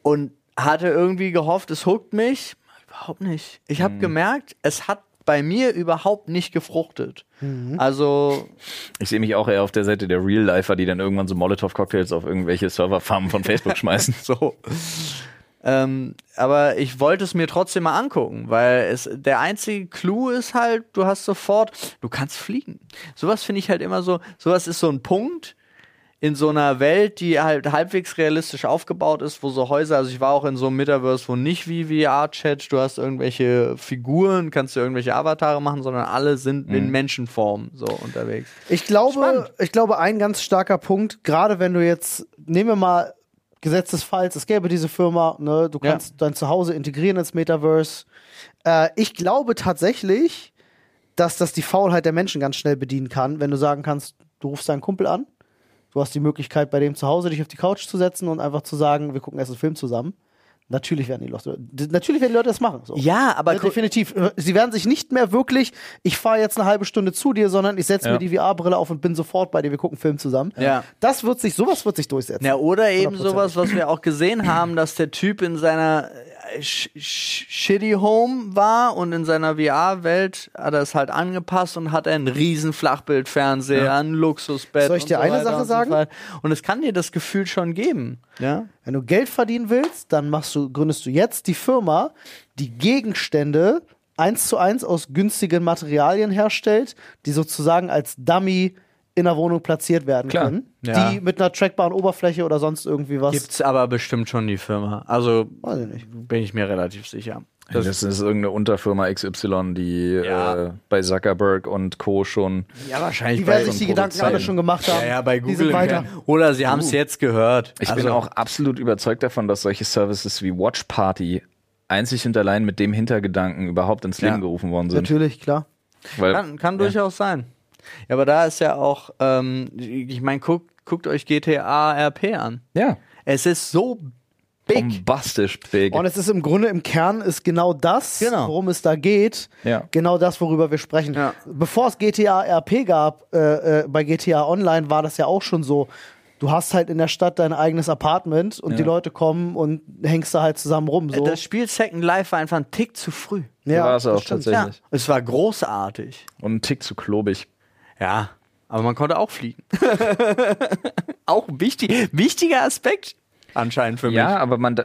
und hatte irgendwie gehofft, es huckt mich. Überhaupt nicht. Ich Mhm. habe gemerkt, es hat bei mir überhaupt nicht gefruchtet. Mhm. Also, Ich sehe mich auch eher auf der Seite der Real-Lifer, die dann irgendwann so Molotov-Cocktails auf irgendwelche Serverfarmen von Facebook schmeißen. so. Ähm, aber ich wollte es mir trotzdem mal angucken, weil es der einzige Clou ist halt, du hast sofort, du kannst fliegen. Sowas finde ich halt immer so, sowas ist so ein Punkt in so einer Welt, die halt halbwegs realistisch aufgebaut ist, wo so Häuser, also ich war auch in so einem Metaverse, wo nicht wie VR-Chat, du hast irgendwelche Figuren, kannst du irgendwelche Avatare machen, sondern alle sind in Menschenform so unterwegs. Ich glaube, Spannend. ich glaube, ein ganz starker Punkt, gerade wenn du jetzt, nehmen wir mal Gesetz des Falls, es gäbe diese Firma, ne, du Ja. kannst dein Zuhause integrieren ins Metaverse. Äh, ich glaube tatsächlich, dass das die Faulheit der Menschen ganz schnell bedienen kann, wenn du sagen kannst, du rufst deinen Kumpel an, du hast die Möglichkeit, bei dem zu Hause dich auf die Couch zu setzen und einfach zu sagen, wir gucken erst einen Film zusammen. Natürlich werden die Leute, natürlich werden die Leute das machen. So. Ja, aber Ja, gu- definitiv. Sie werden sich nicht mehr wirklich, ich fahre jetzt eine halbe Stunde zu dir, sondern ich setze Ja. mir die VR-Brille auf und bin sofort bei dir. Wir gucken einen Film zusammen. Ja. Das wird sich, sowas wird sich durchsetzen. Ja, oder eben 100%. sowas, was wir auch gesehen haben, dass der Typ in seiner äh, sh sh Shitty Home war und in seiner VR-Welt hat er es halt angepasst und hat einen riesen Flachbildfernseher, ein Luxusbett. Soll ich dir so eine Sache und so sagen? Und es kann dir das Gefühl schon geben. Ja? Wenn du Geld verdienen willst, dann machst du, gründest du jetzt die Firma, die Gegenstände eins zu eins aus günstigen Materialien herstellt, die sozusagen als Dummy in der Wohnung platziert werden Klar. können. Ja. Die mit einer trackbaren Oberfläche oder sonst irgendwie was. Gibt's aber bestimmt schon die Firma. Also Weiß ich nicht. bin ich mir relativ sicher. Das, ist irgendeine Unterfirma XY, die Ja. äh, bei Zuckerberg und Co. schon. Ja, wahrscheinlich. Die werden sich die schon Gedanken alle schon gemacht haben. ja, ja, bei Google. weiter. Oder sie haben es jetzt gehört. Ich also, bin auch absolut überzeugt davon, dass solche Services wie Watch Party einzig und allein mit dem Hintergedanken überhaupt ins Leben Ja. gerufen worden sind. Natürlich, klar. Weil, Kann, kann durchaus sein. Ja, aber da ist ja auch, ähm, ich meine, guckt, guckt euch GTA RP an. ja, Es ist so big. bombastisch big. Und es ist im Grunde im Kern ist genau das, Genau. worum es da geht, Ja. genau das, worüber wir sprechen. Ja. Bevor es GTA RP gab, äh, äh, bei GTA Online war das ja auch schon so. Du hast halt in der Stadt dein eigenes Apartment und Ja. die Leute kommen und hängst da halt zusammen rum. So. Das Spiel Second Life war einfach ein Tick zu früh. ja, war es auch stimmt. tatsächlich. Ja, es war großartig. Und ein Tick zu klobig. Ja, aber man konnte auch fliegen. auch wichtig, wichtiger Aspekt anscheinend für mich. Ja, aber man,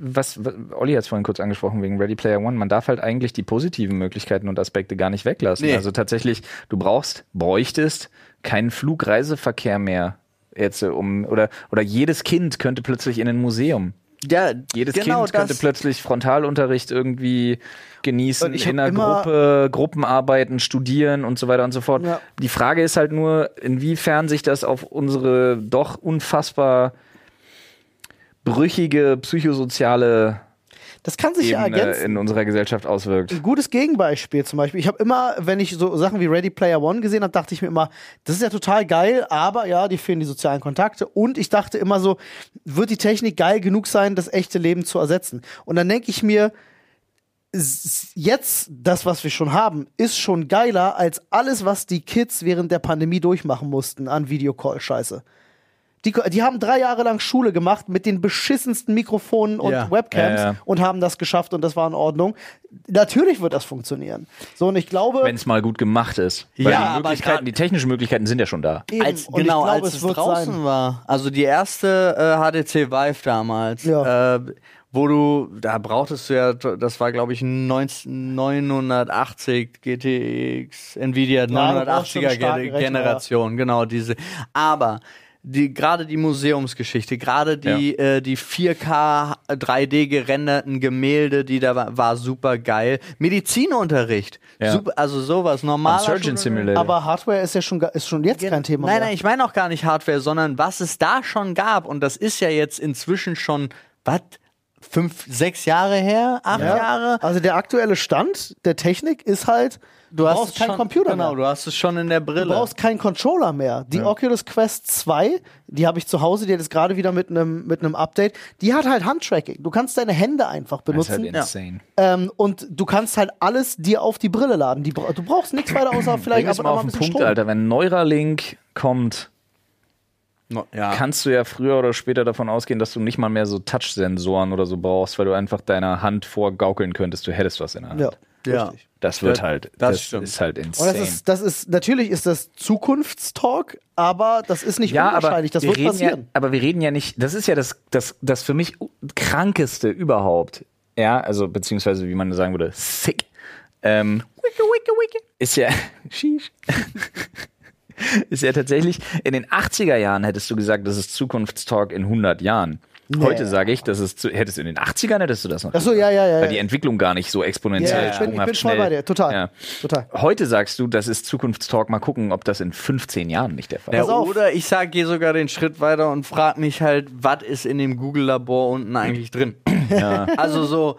was, was Olli hat es vorhin kurz angesprochen wegen Ready Player One, man darf halt eigentlich die positiven Möglichkeiten und Aspekte gar nicht weglassen. Nee. Also tatsächlich, du brauchst, bräuchtest keinen Flugreiseverkehr mehr. Jetzt, um, oder, oder jedes Kind könnte plötzlich in ein Museum. Ja Jedes genau Kind könnte das. plötzlich Frontalunterricht irgendwie genießen, in einer Gruppe, Gruppenarbeiten, studieren und so weiter und so fort. Ja. Die Frage ist halt nur, inwiefern sich das auf unsere doch unfassbar brüchige psychosoziale Das kann sich ja Ebene ergänzen. in unserer Gesellschaft auswirkt. Ein gutes Gegenbeispiel zum Beispiel. Ich habe immer, wenn ich so Sachen wie Ready Player One gesehen habe, dachte ich mir immer, das ist ja total geil, aber ja, die fehlen die sozialen Kontakte. Und ich dachte immer so, wird die Technik geil genug sein, das echte Leben zu ersetzen? Und dann denke ich mir, jetzt das, was wir schon haben, ist schon geiler als alles, was die Kids während der Pandemie durchmachen mussten an Videocall-Scheiße. Die, die haben drei Jahre lang Schule gemacht mit den beschissensten Mikrofonen und Ja. Webcams Ja, ja. und haben das geschafft und das war in Ordnung. Natürlich wird das funktionieren. So, und ich glaube, Wenn es mal gut gemacht ist. Weil Ja, die aber Möglichkeiten, grad- die technischen Möglichkeiten sind ja schon da. eben, als, und genau, ich glaube, als es es, draußen sein. war. Also die erste äh, HTC Vive damals, Ja. äh, wo du, da brauchtest du ja, das war glaube ich 19, 980 GTX, Nvidia schon 980er einen starken Ge- Rechner, Generation, genau diese. Aber die gerade die Museumsgeschichte, gerade die äh, die 4K 3D gerenderten Gemälde, die da war, war super geil. Medizinunterricht, Ja. super, also sowas normaler Surgeon. Simulator. Aber Hardware ist ja schon, ist schon jetzt kein Thema Nein, mehr. nein, ich meine auch gar nicht Hardware, sondern was es da schon gab. Und das ist ja jetzt inzwischen schon, was, fünf, sechs Jahre her, acht Ja. Jahre? Also der aktuelle Stand der Technik ist halt, du, brauchst es keinen schon, Computer Genau, mehr. du hast es schon in der Brille. Du brauchst keinen Controller mehr. Die Oculus Quest 2, die habe ich zu Hause, die hat jetzt gerade wieder mit einem mit einem Update, die hat halt Handtracking. Du kannst deine Hände einfach Das ist benutzen. halt insane. ähm, und du kannst halt alles dir auf die Brille laden. Die, du brauchst nichts weiter außer vielleicht Bring es ab und mal auf ein den Punkt, Strom. Alter. Wenn Neuralink kommt, No, ja. kannst du ja früher oder später davon ausgehen, dass du nicht mal mehr so Touch-Sensoren oder so brauchst, weil du einfach deiner Hand vorgaukeln könntest, du hättest was in der Hand. Ja, Ja. richtig. Das wird halt, das das, stimmt. ist halt Und insane. das ist, das ist, natürlich ist das Zukunftstalk, aber das ist nicht ja, aber unwahrscheinlich. Das wir wird reden ja, passieren. aber wir reden ja nicht, das ist ja das, das, das für mich krankeste überhaupt. Ja, also beziehungsweise wie man sagen würde, sick. Ähm, ist ja, sheesh. ist ja tatsächlich, in den 80er Jahren hättest du gesagt, das ist Zukunftstalk in 100 Jahren. Heute sage ich, das ist zu, hättest du in den 80ern hättest du das noch. Ach so, ja, ja, ja. Weil ja. die Entwicklung gar nicht so Ja, exponentiell ja, ich bin, ich bin voll schnell. bei dir. Total. Ja. Total. Heute sagst du, das ist Zukunftstalk. Mal gucken, ob das in 15 Jahren nicht der Fall Ja, ist. Auf. oder ich sag, gehe sogar den Schritt weiter und frag mich halt, was ist in dem Google-Labor unten eigentlich drin? Also so,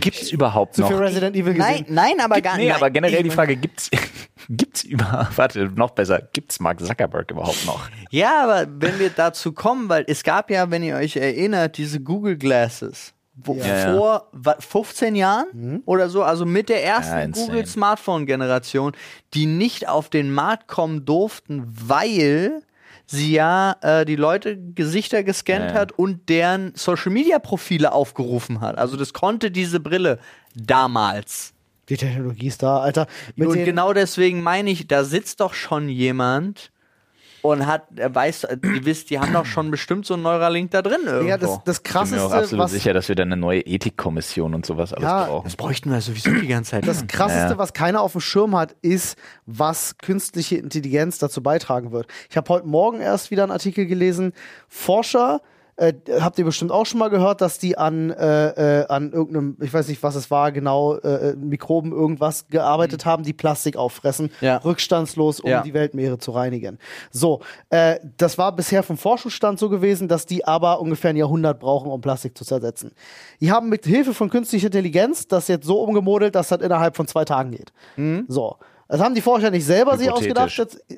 Gibt's überhaupt Zu noch? viel Resident Evil gesehen. nein, nein, aber gar Nee, nein, aber generell ich die Frage, gibt's, gibt's über, warte, noch besser, gibt's Mark Zuckerberg überhaupt noch? Ja, aber wenn wir dazu kommen, weil es gab ja, wenn ihr euch erinnert, diese Google Glasses. Wo, Ja, ja. vor wa- 15 Jahren oder so, also mit der Ja, ersten insane. Google Smartphone-Generation, die nicht auf den Markt kommen durften, weil sie ja äh, die Leute Gesichter gescannt Ja, hat und deren Social-Media-Profile aufgerufen hat. Also das konnte diese Brille damals. Die Technologie ist da, Alter. Mit und genau deswegen meine ich, da sitzt doch schon jemand und hat, er weiß, die wisst, die haben doch schon bestimmt so einen Neuralink da drin irgendwo. ja, das, das Ich bin mir auch krasseste, absolut was, sicher, dass wir dann eine neue Ethikkommission und sowas alles Ja, brauchen. das bräuchten wir sowieso die ganze Zeit. das krasseste, Ja. was keiner auf dem Schirm hat, ist, was künstliche Intelligenz dazu beitragen wird. Ich habe heute Morgen erst wieder einen Artikel gelesen. Forscher äh, habt ihr bestimmt auch schon mal gehört, dass die an, äh, äh, an irgendeinem, ich weiß nicht, was es war, genau, äh, äh, Mikroben irgendwas gearbeitet haben, die Plastik auffressen, Ja. rückstandslos, um Ja. die Weltmeere zu reinigen. So, äh, das war bisher vom Forschungsstand so gewesen, dass die aber ungefähr ein Jahrhundert brauchen, um Plastik zu zersetzen. Die haben mit Hilfe von künstlicher Intelligenz das jetzt so umgemodelt, dass das innerhalb von zwei Tagen geht. So. Das haben die Forscher nicht selber sich ausgedacht.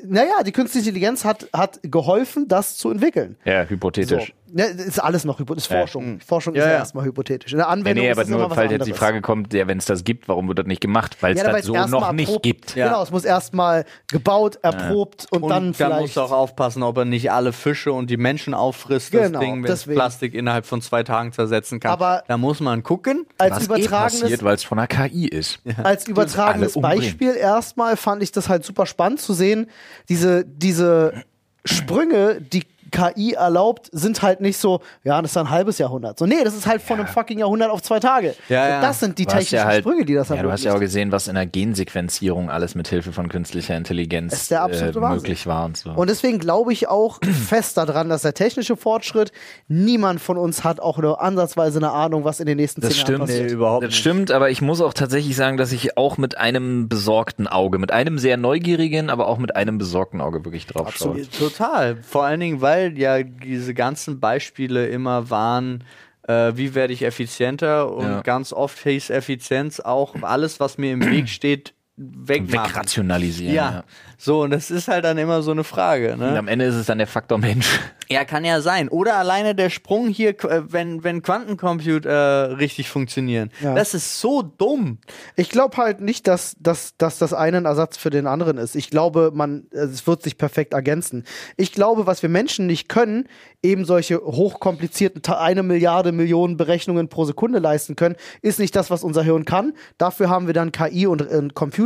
Naja, die künstliche Intelligenz hat, hat geholfen, das zu entwickeln. Ja, So. hypothetisch. Ja, das ist alles noch hypothetisch. Ja. Forschung. Forschung Ja, ist ja, ja. erstmal hypothetisch. In der Nee, Anwendung nee, ist aber es immer nur, falls jetzt die. Frage kommt, ja, wenn es das gibt, warum wird das nicht gemacht? Weil es das es so noch nicht gibt. Ja. Genau, es muss erstmal gebaut, erprobt und, und dann dann vielleicht. musst du auch aufpassen, ob er nicht alle Fische und die Menschen auffrisst, das Genau, Ding, wenn es. Plastik innerhalb von zwei Tagen zersetzen kann. Aber- da muss man gucken. als Was eh übertragenes, passiert, weil es von der KI ist. als übertragenes. Beispiel erstmal fand ich das halt super spannend zu sehen. Diese, diese Sprünge, die KI erlaubt, sind halt nicht so, ja, das ist ein halbes Jahrhundert. So, nee, das ist halt von einem fucking Jahrhundert auf zwei Tage. Ja, so, ja. Das sind die technischen ja halt, Sprünge, die das ja, du hast ja auch gesehen, was in der Gensequenzierung alles mit Hilfe von künstlicher Intelligenz äh, möglich war und so. Und deswegen glaube ich auch fest daran, dass der technische Fortschritt, niemand von uns hat auch nur ansatzweise eine Ahnung, was in den nächsten Das zehn stimmt. Jahren passiert. Nee, überhaupt das nicht. stimmt, aber ich muss auch tatsächlich sagen, dass ich auch mit einem besorgten Auge, mit einem sehr neugierigen, aber auch mit einem besorgten Auge wirklich drauf schaue. Total. Vor allen Dingen, weil ja diese ganzen Beispiele immer waren, äh, wie werde ich effizienter und Ja. ganz oft hieß Effizienz auch alles, was mir im Weg steht, wegmachen. Wegrationalisieren. Ja. So, und das ist halt dann immer so eine Frage. Und Ne? am Ende ist es dann der Faktor Mensch. Ja, kann ja sein. Oder alleine der Sprung hier, äh, wenn, wenn Quantencomputer äh, richtig funktionieren. Ja. Das ist so dumm. Ich glaube halt nicht, dass, dass, dass das eine ein Ersatz für den anderen ist. Ich glaube, man, äh, es wird sich perfekt ergänzen. Ich glaube, was wir Menschen nicht können, eben solche hochkomplizierten eine Milliarde Millionen Berechnungen pro Sekunde leisten können, ist nicht das, was unser Hirn kann. Dafür haben wir dann KI und, und Computer.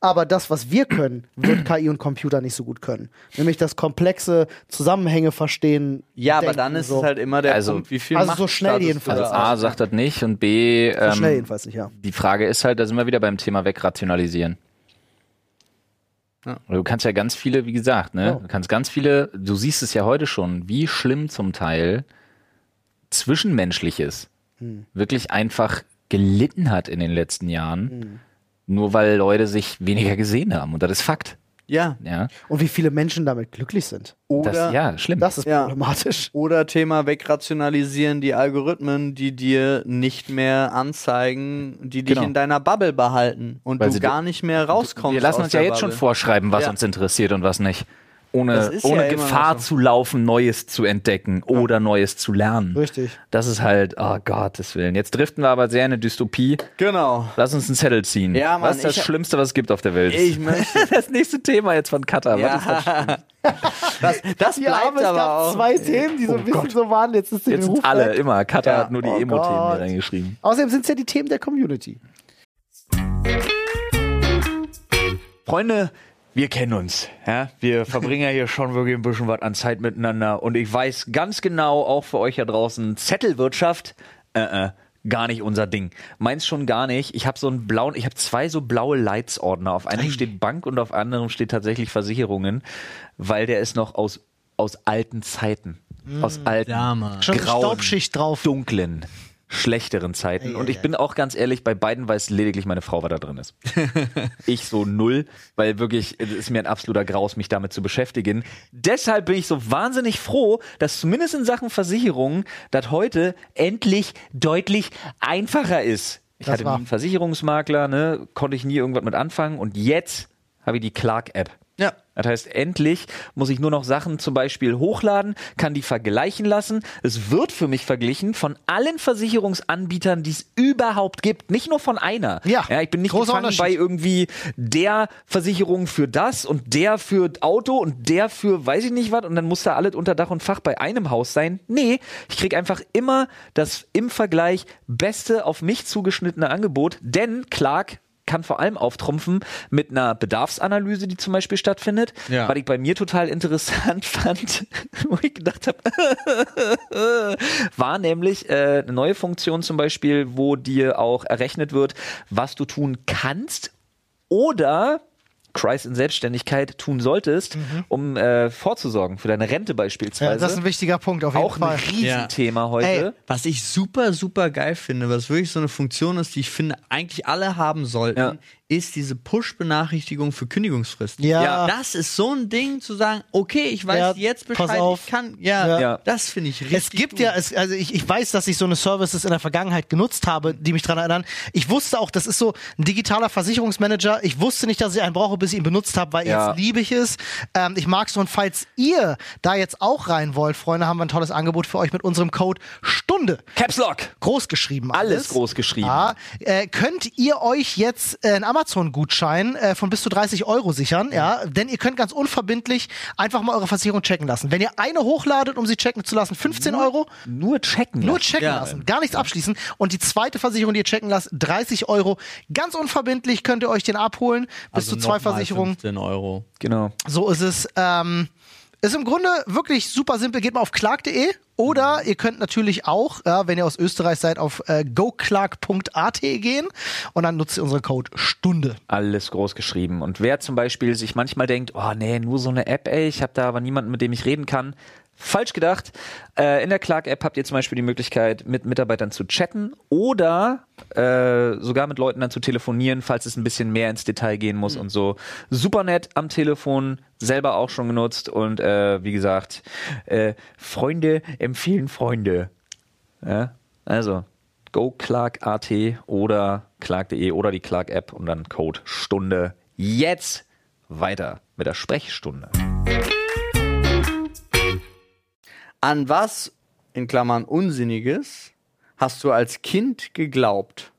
Aber das, was wir können, wird KI und Computer nicht so gut können. Nämlich das komplexe Zusammenhänge verstehen. Ja, aber denken, dann ist so. es halt immer der Also- Punkt, wie viel Also so Macht schnell startest du jedenfalls. Also? A sagt das nicht und B, So ähm, schnell jedenfalls nicht, ja. die Frage ist halt, da sind wir wieder beim Thema wegrationalisieren. Ja. Du kannst ja ganz viele, wie gesagt, ne? Du kannst ganz viele, du siehst es ja heute schon, wie schlimm zum Teil Zwischenmenschliches Hm. wirklich einfach gelitten hat in den letzten Jahren, Hm. Nur weil Leute sich weniger gesehen haben. Und das ist Fakt. Ja. Ja, Und wie viele Menschen damit glücklich sind. Oder, das, ja schlimm. Das ist Ja. problematisch. oder Thema wegrationalisieren die Algorithmen, die dir nicht mehr anzeigen, die dich Genau. in deiner Bubble behalten und Weil du gar nicht mehr rauskommst. Wir lassen aus uns ja jetzt schon Bubble. vorschreiben, was Ja. uns interessiert und was nicht. Ohne, ja ohne immer Gefahr so. zu laufen, Neues zu entdecken oder Neues zu lernen. Richtig. Das ist halt, oh Gottes Willen. Jetzt driften wir aber sehr in eine Dystopie. Genau. Lass uns einen Zettel ziehen. Ja, Mann, was ist das Schlimmste, was es gibt auf der Welt? Ich möchte. das nächste Thema jetzt von Katar. Was ist das? Ja. Das, das Ja, bleibt aber es aber gab auch. zwei Themen, die so ein bisschen so waren. Jetzt ist Jetzt sind alle weg. immer. Katar Ja. hat nur die Oh Emo-Themen Gott. hier reingeschrieben. Außerdem sind es ja die Themen der Community. Freunde, wir kennen uns. Ja? Wir verbringen ja hier schon wirklich ein bisschen was an Zeit miteinander. Und ich weiß ganz genau, auch für euch da draußen, Zettelwirtschaft, äh, äh, gar nicht unser Ding. Meins schon gar nicht. Ich habe so einen blauen, ich habe zwei so blaue Leitsordner. Auf einem steht Bank und auf anderem steht tatsächlich Versicherungen, weil der ist noch aus, aus alten Zeiten. Aus alten, Mann. Schon eine grauen, Staubschicht drauf. dunklen, schlechteren Zeiten. Und ich bin auch ganz ehrlich, bei beiden weiß lediglich meine Frau, was da drin ist. ich so null, weil wirklich es ist mir ein absoluter Graus, mich damit zu beschäftigen. Deshalb bin ich so wahnsinnig froh, dass zumindest in Sachen Versicherungen das heute endlich deutlich einfacher ist. Ich Das hatte nie war- einen Versicherungsmakler, ne, konnte ich nie irgendwas mit anfangen und jetzt habe ich die Clark-App. Ja. Das heißt, endlich muss ich nur noch Sachen zum Beispiel hochladen, kann die vergleichen lassen. Es wird für mich verglichen von allen Versicherungsanbietern, die es überhaupt gibt. Nicht nur von einer. Ja, ja ich bin nicht gefangen bei irgendwie der Versicherung für das und der für Auto und der für weiß ich nicht was und dann muss da alles unter Dach und Fach bei einem Haus sein. Nee, ich krieg einfach immer das im Vergleich beste auf mich zugeschnittene Angebot, denn Clark kann vor allem auftrumpfen mit einer Bedarfsanalyse, die zum Beispiel stattfindet. Ja. Was ich bei mir total interessant fand, wo ich gedacht habe, war nämlich äh, eine neue Funktion zum Beispiel, wo dir auch errechnet wird, was du tun kannst oder Christ in Selbstständigkeit tun solltest, um äh, vorzusorgen für deine Rente beispielsweise. Ja, das ist ein wichtiger Punkt, auf jeden auch Fall. ein Riesenthema heute. Ey, Was ich super, super geil finde, was wirklich so eine Funktion ist, die ich finde, eigentlich alle haben sollten, Ja. Ist diese Push-Benachrichtigung für Kündigungsfristen. Ja. Ja. Das ist so ein Ding zu sagen, okay, ich weiß Ja, jetzt pass Bescheid, auf. ich kann, ja, Ja. Ja. das finde ich richtig Es gibt gut. ja, es, also ich, ich weiß, dass ich so eine Services in der Vergangenheit genutzt habe, die mich daran erinnern. Ich wusste auch, das ist so ein digitaler Versicherungsmanager. Ich wusste nicht, dass ich einen brauche, bis ich ihn benutzt habe, weil Ja. jetzt liebe ich es. Ähm, ich mag es und falls ihr da jetzt auch rein wollt, Freunde, haben wir ein tolles Angebot für euch mit unserem Code Stunde. Caps Lock. Groß geschrieben. Alles groß geschrieben. Ja, äh, könnt ihr euch jetzt äh, einen Amazon-Gutschein äh, von bis zu 30 Euro sichern, ja, denn ihr könnt ganz unverbindlich einfach mal eure Versicherung checken lassen. Wenn ihr eine hochladet, um sie checken zu lassen, 15 Euro, Nur checken. nur lassen. checken Ja. lassen, gar nichts abschließen. Und die zweite Versicherung, die ihr checken lasst, 30 Euro. Ganz unverbindlich könnt ihr euch den abholen. Bis Also zu zwei Versicherungen. 15 Euro. Genau. So ist es. Ähm, ist im Grunde wirklich super simpel. Geht mal auf clark.de oder ihr könnt natürlich auch, ja, wenn ihr aus Österreich seid, auf äh, goclark.at gehen und dann nutzt ihr unseren Code Stunde. Alles groß geschrieben. Und wer zum Beispiel sich manchmal denkt, oh nee, nur so eine App, ey, ich habe da aber niemanden, mit dem ich reden kann. Falsch gedacht. Äh, in der Clark-App habt ihr zum Beispiel die Möglichkeit, mit Mitarbeitern zu chatten oder äh, sogar mit Leuten dann zu telefonieren, falls es ein bisschen mehr ins Detail gehen muss und so. Super nett am Telefon, selber auch schon genutzt und äh, wie gesagt, äh, Freunde empfehlen Freunde. Ja, also GoClark.at oder Clark.de oder die Clark-App und dann Code Stunde. Jetzt weiter mit der Sprechstunde. An was, in Klammern Unsinniges, hast du als Kind geglaubt?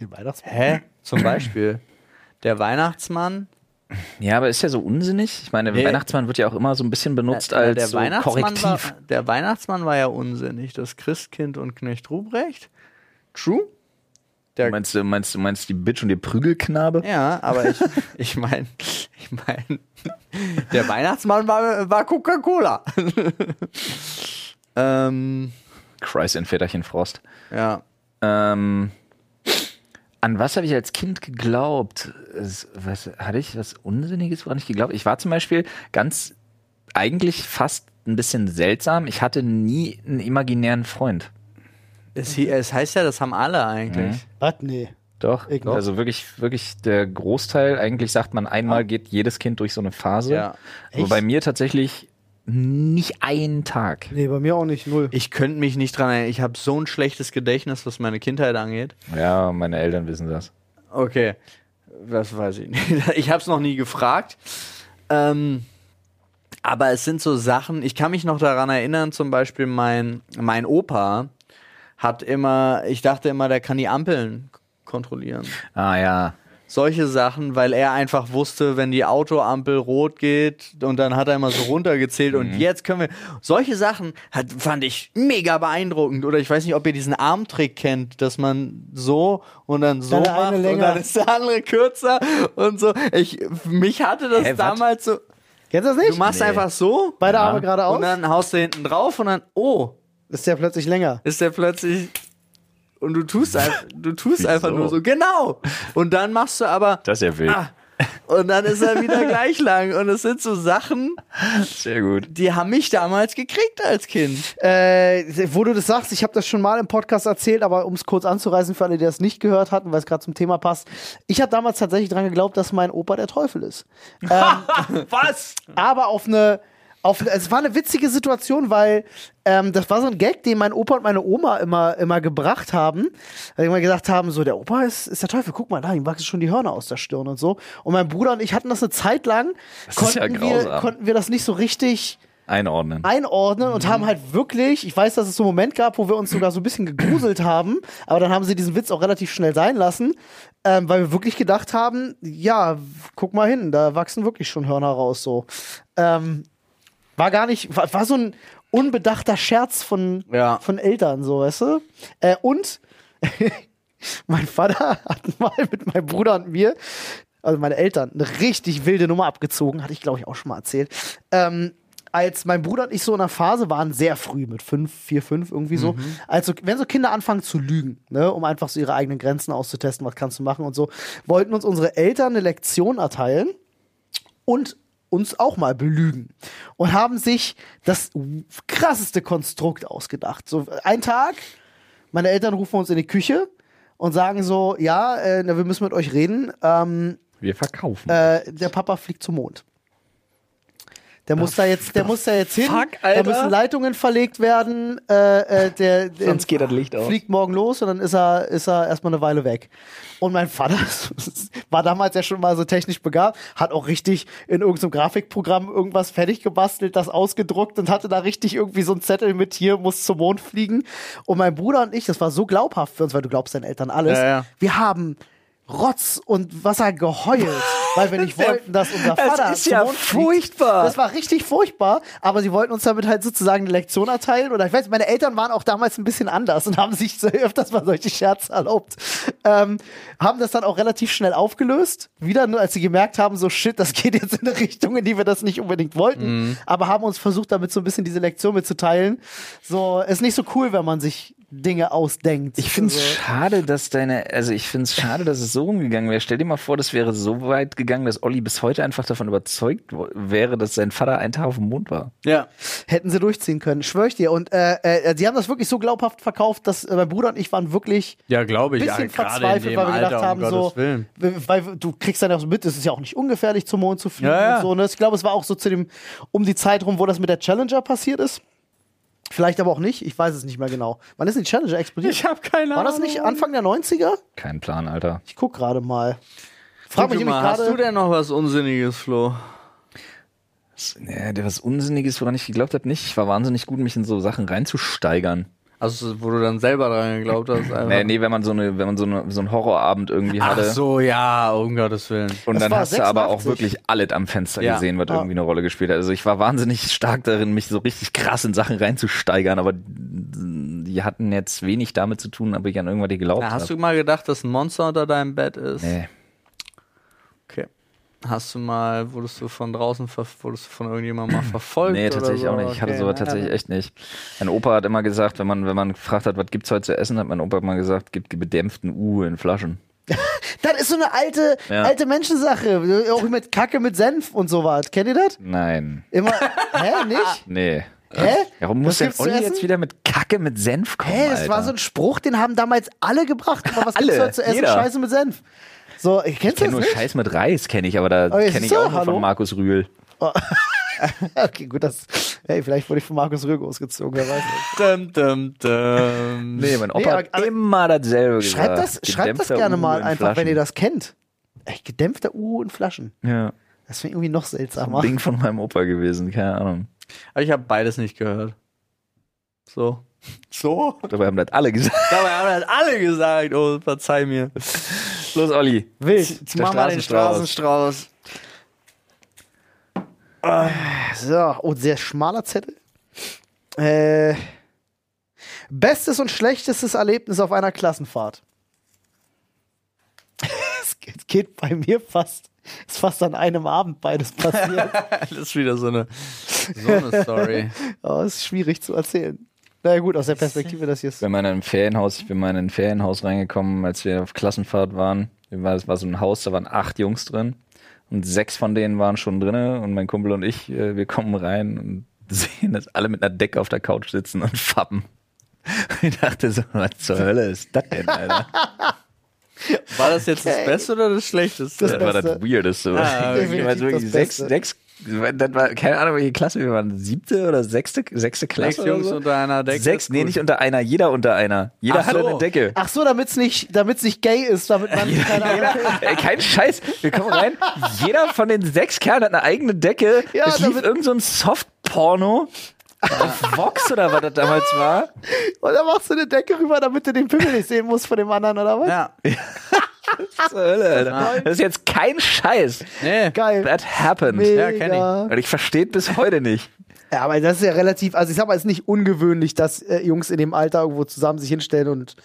Den Weihnachtsmann. Hä? Zum Beispiel. Der Weihnachtsmann. Ja, aber ist ja so unsinnig. Ich meine, Nee. Weihnachtsmann wird ja auch immer so ein bisschen benutzt der, als der, so Weihnachtsmann Korrektiv. war, der Weihnachtsmann war ja unsinnig. Das Christkind und Knecht Ruprecht. True. Der, Meinst du, meinst du, meinst die Bitch und der Prügelknabe? ja, aber ich, ich meine, ich mein, der Weihnachtsmann war, war Coca-Cola. ähm, Christ, ein Väterchen Frost. ja. Ähm, an was habe ich als Kind geglaubt? Was, hatte ich was Unsinniges, woran ich geglaubt Ich war zum Beispiel ganz, eigentlich fast ein bisschen seltsam. Ich hatte nie einen imaginären Freund. Es, es heißt ja, das haben alle eigentlich. Was? Nee. Doch, Ich also wirklich, wirklich der Großteil. Eigentlich sagt man, einmal geht jedes Kind durch so eine Phase. Ja. Aber Echt? bei mir tatsächlich nicht einen Tag. Nee, bei mir auch nicht. Null. Ich könnte mich nicht dran erinnern. Ich habe so ein schlechtes Gedächtnis, was meine Kindheit angeht. Ja, meine Eltern wissen das. Okay, das weiß ich nicht. Ich habe es noch nie gefragt. Ähm, aber es sind so Sachen, ich kann mich noch daran erinnern, zum Beispiel mein, mein Opa hat immer, ich dachte immer, der kann die Ampeln kontrollieren. Ah ja. Solche Sachen, weil er einfach wusste, wenn die Autoampel rot geht und dann hat er immer so runtergezählt und jetzt können wir. Solche Sachen hat, fand ich mega beeindruckend. Oder ich weiß nicht, ob ihr diesen Armtrick kennt, dass man so und dann so Dann der macht eine und länger. dann ist der andere kürzer und so. Ich, mich hatte das was? damals so. Kennst du das nicht? Du machst Nee. einfach so Beide Ja. Arme geradeaus. und dann haust du hinten drauf und dann, oh, ist der plötzlich länger. ist der plötzlich. Und du tust, einfach, du tust einfach nur so, genau. Und dann machst du aber, Das ist ja wild. Ah. und dann ist er wieder gleich lang. Und es sind so Sachen, Sehr gut. die haben mich damals gekriegt als Kind. Äh, wo du das sagst, ich habe das schon mal im Podcast erzählt, aber um es kurz anzureißen für alle, die das nicht gehört hatten, weil es gerade zum Thema passt. Ich habe damals tatsächlich dran geglaubt, dass mein Opa der Teufel ist. Was? aber auf eine, auf es war eine witzige Situation, weil ähm, das war so ein Gag, den mein Opa und meine Oma immer, immer gebracht haben, weil die immer gesagt haben, so der Opa ist, ist der Teufel, guck mal, da ihm wachsen schon die Hörner aus der Stirn und so. Und mein Bruder und ich hatten das eine Zeit lang, Das ist ja konnten, wir, konnten wir das nicht so richtig Einordnen. einordnen und haben halt wirklich, ich weiß, dass es so einen Moment gab, wo wir uns sogar so ein bisschen gegruselt haben, aber dann haben sie diesen Witz auch relativ schnell sein lassen, ähm, weil wir wirklich gedacht haben, ja, guck mal hin, da wachsen wirklich schon Hörner raus, so. Ähm, war gar nicht, war, war so ein unbedachter Scherz von, Ja. von Eltern, so, weißt du? Äh, und mein Vater hat mal mit meinem Bruder und mir, also meine Eltern, eine richtig wilde Nummer abgezogen, hatte ich glaube ich auch schon mal erzählt. Ähm, als mein Bruder und ich so in einer Phase waren, sehr früh, mit fünf, vier, fünf, irgendwie so, also wenn so Kinder anfangen zu lügen, ne, um einfach so ihre eigenen Grenzen auszutesten, was kannst du machen und so, wollten uns unsere Eltern eine Lektion erteilen und uns auch mal belügen und haben sich das krasseste Konstrukt ausgedacht. So ein Tag, meine Eltern rufen uns in die Küche und sagen so, ja, äh, wir müssen mit euch reden. Ähm, Wir verkaufen. äh, der Papa fliegt zum Mond. Der muss da jetzt, der muss da jetzt hin. fuck, Da Alter? müssen Leitungen verlegt werden. Äh, äh, der, der Sonst geht das Licht aus. Fliegt morgen los und dann ist er, ist er erstmal eine Weile weg. Und mein Vater war damals ja schon mal so technisch begabt, hat auch richtig in irgendeinem Grafikprogramm irgendwas fertig gebastelt, das ausgedruckt und hatte da richtig irgendwie so einen Zettel mit hier, muss zum Mond fliegen. Und mein Bruder und ich, das war so glaubhaft für uns, weil du glaubst deinen Eltern alles. Ja, ja. Wir haben Rotz und Wasser geheult, weil wir nicht wollten, dass unser Das Vater ist zum ja furchtbar. Das war richtig furchtbar, aber sie wollten uns damit halt sozusagen eine Lektion erteilen. Oder ich weiß, meine Eltern waren auch damals ein bisschen anders und haben sich so öfters mal solche Scherze erlaubt. Ähm, haben das dann auch relativ schnell aufgelöst. Wieder nur, als sie gemerkt haben, so shit, das geht jetzt in eine Richtung, in die wir das nicht unbedingt wollten. Aber haben uns versucht, damit so ein bisschen diese Lektion mitzuteilen. So, ist nicht so cool, wenn man sich Dinge ausdenkt. Ich finde es Also- schade, dass deine, also ich finde es schade, dass es so rumgegangen wäre. Stell dir mal vor, das wäre so weit gegangen, dass Olli bis heute einfach davon überzeugt wäre, dass sein Vater einen Tag auf dem Mond war. Ja. Hätten sie durchziehen können, schwör ich dir. Und äh, äh, sie haben das wirklich so glaubhaft verkauft, dass äh, mein Bruder und ich waren wirklich Ja, glaube ich. bisschen ja, verzweifelt, weil wir Alter, gedacht haben, um so, weil du kriegst dann auch so mit, es ist ja auch nicht ungefährlich zum Mond zu fliegen Ja, ja. und so. Ne? Ich glaube, es war auch so zu dem, um die Zeit rum, wo das mit der Challenger passiert ist. Vielleicht aber auch nicht, ich weiß es nicht mehr genau. Wann ist denn die Challenger explodiert? habe keine War das nicht Anfang der 90er? Kein Plan, Alter. Ich guck gerade mal. Frag mich mal, hast du denn noch was Unsinniges, Flo? Nee, der was Unsinniges, woran ich geglaubt habe, nicht. Ich war wahnsinnig gut, mich in so Sachen reinzusteigern. Also, wo du dann selber dran geglaubt hast. Einfach. Nee, nee, wenn man so eine, wenn man so, eine, so einen Horrorabend irgendwie Ach hatte. so, ja, um Gottes Willen. Und Das dann hast du aber auch 86. wirklich alles am Fenster Ja. gesehen, was Ja. irgendwie eine Rolle gespielt hat. Also ich war wahnsinnig stark darin, mich so richtig krass in Sachen reinzusteigern, aber die hatten jetzt wenig damit zu tun, ob ich an irgendwas geglaubt Na, hast habe. du mal gedacht, dass ein Monster unter deinem Bett ist? Nee. Hast du mal, wurdest du von draußen, wurdest du von irgendjemandem mal verfolgt? Nee, oder tatsächlich so? auch nicht. Ich hatte Okay, sowas tatsächlich echt nicht. Mein Opa hat immer gesagt, wenn man, wenn man gefragt hat, was gibt's heute zu essen, hat mein Opa immer gesagt, gibt gedämpften U in Flaschen. Das ist so eine alte, Ja. alte Menschensache. Auch mit Kacke mit Senf und sowas. Kennt ihr das? Nein. Immer. Hä? Nicht? Nee. Hä? Warum muss denn gibt's Olli jetzt wieder mit Kacke mit Senf kommen? Hä, das Alter? war so ein Spruch, den haben damals alle gebracht. Aber was gibt's Alle, heute zu essen? jeder. Scheiße mit Senf. So, ich Ich kennst du kenne das nur nicht? Scheiß mit Reis, kenne ich, aber da Oh, kenne ich auch nur hallo? von Markus Rühl. Okay, gut, das. Hey, vielleicht wurde ich von Markus Rühl großgezogen, wer weiß nicht. Dum, dum, dum. Nee, mein Opa Nee, hat aber- immer dasselbe Schreibt gesagt. das, schreibt das gerne mal in einfach, wenn Flaschen. ihr das kennt. Ey, gedämpfter Uhu in Flaschen. Ja, Das wäre irgendwie noch seltsamer. Ding von meinem Opa gewesen, keine Ahnung. Aber ich habe beides nicht gehört. So. So? Dabei haben das alle gesagt. Dabei haben das alle gesagt. Oh, verzeih mir. Los, Olli. Wild. Der Mach mal den Straßenstrauß. Straßenstrauß. So, oh, sehr schmaler Zettel. Äh, bestes und schlechtestes Erlebnis auf einer Klassenfahrt. es geht, bei mir fast, ist fast an einem Abend beides passiert. Das ist wieder so eine, so eine Story. Es ist schwierig zu erzählen. Na ja, gut, aus der Perspektive, dass hier Ich bin mal in ein Ferienhaus, ich bin mal in ein Ferienhaus reingekommen, als wir auf Klassenfahrt waren. Es war so ein Haus, da waren acht Jungs drin. Und sechs von denen waren schon drinne und mein Kumpel und ich, äh, wir kommen rein und sehen, dass alle mit einer Decke auf der Couch sitzen und fappen. Ich dachte so, was zur Hölle ist das denn, Alter? War das jetzt das Okay. Beste oder das Schlechteste? Das Das war das. Weirdeste. Ah, okay. Wirklich Das sechs, sechs, das war, keine Ahnung, welche Klasse wir waren. Siebte oder sechste, sechste Sechs Klasse? oder Jungs so? unter einer Decke. Sechs, nee, nicht unter einer, jeder unter einer. Jeder Ach hatte so. eine Decke. Ach so, damit es nicht, damit's nicht gay ist, damit man keine Ahnung. Ey, kein Scheiß. Wir kommen rein. Jeder von den sechs Kerlen hat eine eigene Decke. Ja, es lief irgend so ein Soft-Porno auf Vox oder was das damals war. Und dann machst du eine Decke rüber, damit du den Pimmel nicht sehen musst von dem anderen, oder was? Ja. Was zur Hölle, Alter. Das ist jetzt kein Scheiß. Nee. Geil. That happened. Mega. Ja, kenn ich. Und ich verstehe bis heute nicht. Ja, aber das ist ja relativ, also ich sag mal, es ist nicht ungewöhnlich, dass äh, Jungs in dem Alter irgendwo zusammen sich hinstellen und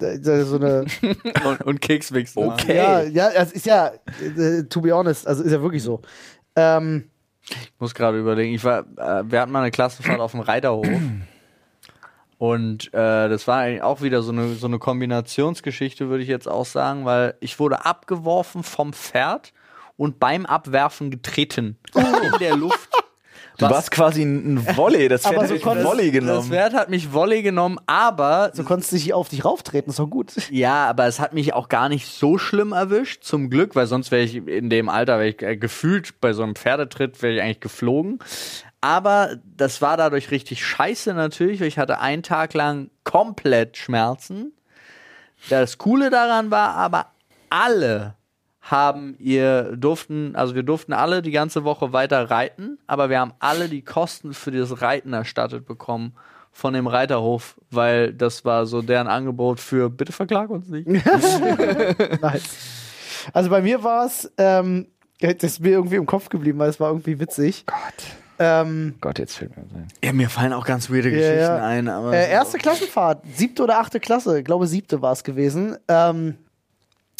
äh, so eine. Und, und Keks mixen. Okay. ja, ja, es ist ja, äh, to be honest, also ist ja wirklich so. Ähm, Ich muss gerade überlegen. Ich war, äh, wir hatten mal eine Klassenfahrt auf dem Reiterhof. Und äh, das war eigentlich auch wieder so eine, so eine Kombinationsgeschichte, würde ich jetzt auch sagen, weil ich wurde abgeworfen vom Pferd und beim Abwerfen getreten. In der Luft. Du warst quasi ein Volley. Das Aber Pferd so hat dich konntest- Volley Das genommen. Pferd hat mich Volley genommen, aber so konntest du dich auf dich rauftreten, ist doch gut. Ja, aber es hat mich auch gar nicht so schlimm erwischt, zum Glück, weil sonst wäre ich in dem Alter, wäre ich äh, gefühlt bei so einem Pferdetritt, wäre ich eigentlich geflogen. Aber das war dadurch richtig scheiße natürlich, weil ich hatte einen Tag lang komplett Schmerzen. Das Coole daran war aber, alle haben ihr durften, also wir durften alle die ganze Woche weiter reiten, aber wir haben alle die Kosten für das Reiten erstattet bekommen von dem Reiterhof, weil das war so deren Angebot für bitte verklag uns nicht. nice. Also bei mir war es, ähm, das ist mir irgendwie im Kopf geblieben, weil es war irgendwie witzig. Gott. Ähm, Gott, jetzt fällt mir was ein. Ja, mir fallen auch ganz weirde Ja, Geschichten ja. ein, aber Äh, erste Klassenfahrt, siebte oder achte Klasse, ich glaube siebte war es gewesen, ähm,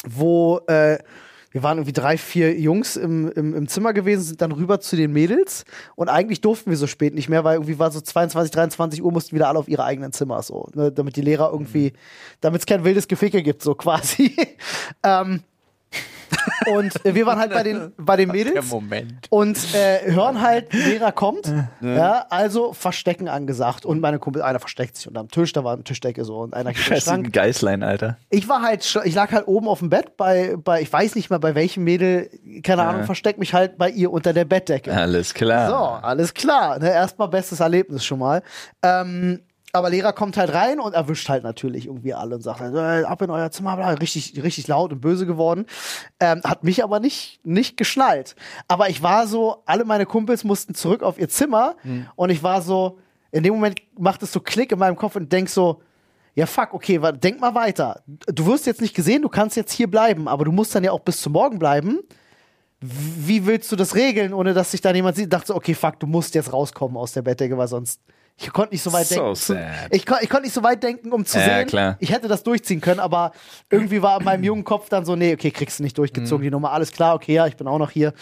wo äh, wir waren irgendwie drei, vier Jungs im, im, im Zimmer gewesen, sind dann rüber zu den Mädels und eigentlich durften wir so spät nicht mehr, weil irgendwie war so 22, 23 Uhr mussten wieder alle auf ihre eigenen Zimmer so, ne, damit die Lehrer irgendwie, damit es kein wildes Geficke gibt, so quasi. ähm, Und äh, wir waren halt bei den, bei den Mädels. Moment. Und äh, hören halt, Lehrer kommt. Ja, also Verstecken angesagt. Und meine Kumpel, einer versteckt sich unterm Tisch, da war eine Tischdecke so und einer geht in den Scheiße, Schrank. ein Geißlein, Alter. Ich war halt, ich lag halt oben auf dem Bett bei, bei, ich weiß nicht mal bei welchem Mädel, keine Ahnung, versteck mich halt bei ihr unter der Bettdecke. Alles klar. So, alles klar. Ne? Erstmal bestes Erlebnis schon mal. Ähm, aber Lehrer kommt halt rein und erwischt halt natürlich irgendwie alle und sagt halt, äh, ab in euer Zimmer, bla, richtig, richtig laut und böse geworden. Ähm, hat mich aber nicht, nicht geschnallt. Aber ich war so, alle meine Kumpels mussten zurück auf ihr Zimmer und ich war so, in dem Moment macht es so Klick in meinem Kopf und denk so, ja, fuck, okay, denk mal weiter. Du wirst jetzt nicht gesehen, du kannst jetzt hier bleiben, aber du musst dann ja auch bis zum Morgen bleiben wie willst du das regeln, ohne dass sich da jemand sieht? Dachte so, okay, fuck, du musst jetzt rauskommen aus der Bettdecke, weil sonst. Ich konnte nicht so weit So denken. sad. Ich, kon, ich konnte nicht so weit denken, um zu Ja, sehen. klar. Ich hätte das durchziehen können, aber irgendwie war in meinem jungen Kopf dann so, nee, okay, kriegst du nicht durchgezogen, Mhm. die Nummer, alles klar, okay, ja, ich bin auch noch hier.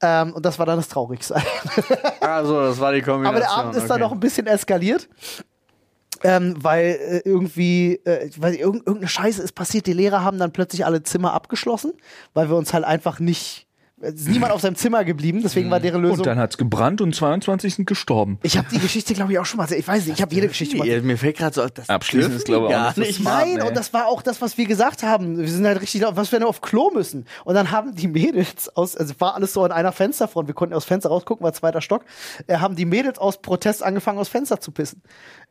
Ähm, und das war dann das Traurigste. Also, das war die Kombination. Aber der Abend ist dann okay. noch ein bisschen eskaliert. Ähm, weil äh, irgendwie, äh, irgend, irgendeine Scheiße ist passiert. Die Lehrer haben dann plötzlich alle Zimmer abgeschlossen, weil wir uns halt einfach nicht. Es ist niemand auf seinem Zimmer geblieben, deswegen war deren Lösung. Und dann hat's gebrannt und 22 sind gestorben. ich habe die Geschichte, glaube ich, auch schon mal. Ich weiß nicht, ich habe jede Geschichte mal. Ja, mir fällt gerade so, auf, das Abschließend ist, glaube ich, auch nicht smart. Nein, nee. und das war auch das, was wir gesagt haben. Wir sind halt richtig, was wir nur auf Klo müssen. Und dann haben die Mädels aus, also war alles so an einer Fensterfront, wir konnten aus Fenster rausgucken, war zweiter Stock, äh, haben die Mädels aus Protest angefangen, aus Fenster zu pissen.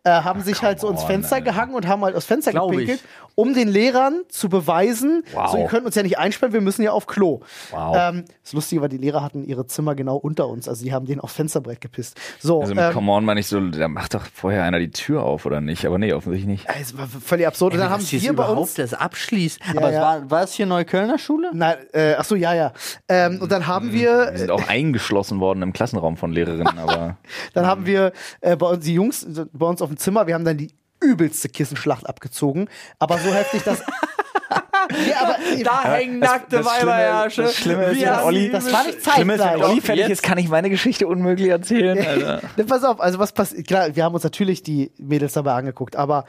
Äh, haben sich halt so ins on, Fenster Alter. gehangen und haben halt aus Fenster Glaub gepinkelt, ich. um den Lehrern zu beweisen, Wow. so ihr könnt uns ja nicht einsperren, wir müssen ja auf Klo. Wow. Ähm, das Lustige war, die Lehrer hatten ihre Zimmer genau unter uns, also die haben den aufs Fensterbrett gepisst. So, Also mit ähm, Come On meine ich so, da macht doch vorher einer die Tür auf, oder nicht? Aber nee, offensichtlich nicht. es war völlig absurd. Und dann haben wir bei uns das abschließt. Aber ja. war, war es hier Neuköllner Schule? Nein, äh, ach so, ja, ja. Ähm, und dann haben wir, Wir sind auch eingeschlossen worden im Klassenraum von Lehrerinnen, aber dann haben wir äh, bei uns die Jungs bei uns auf dem Zimmer, wir haben dann die übelste Kissenschlacht abgezogen, aber so heftig, dass ja, aber, Da hängen nackte das Schlimme- Weiberherrsche. das Schlimme ist, wenn Olli- das war nicht Schlimm ist, wenn zeitgleich. Olli fertig Jetzt- ist, kann ich meine Geschichte unmöglich erzählen, Alter. Ne, pass auf, also was passiert? Klar, wir haben uns natürlich die Mädels dabei angeguckt, aber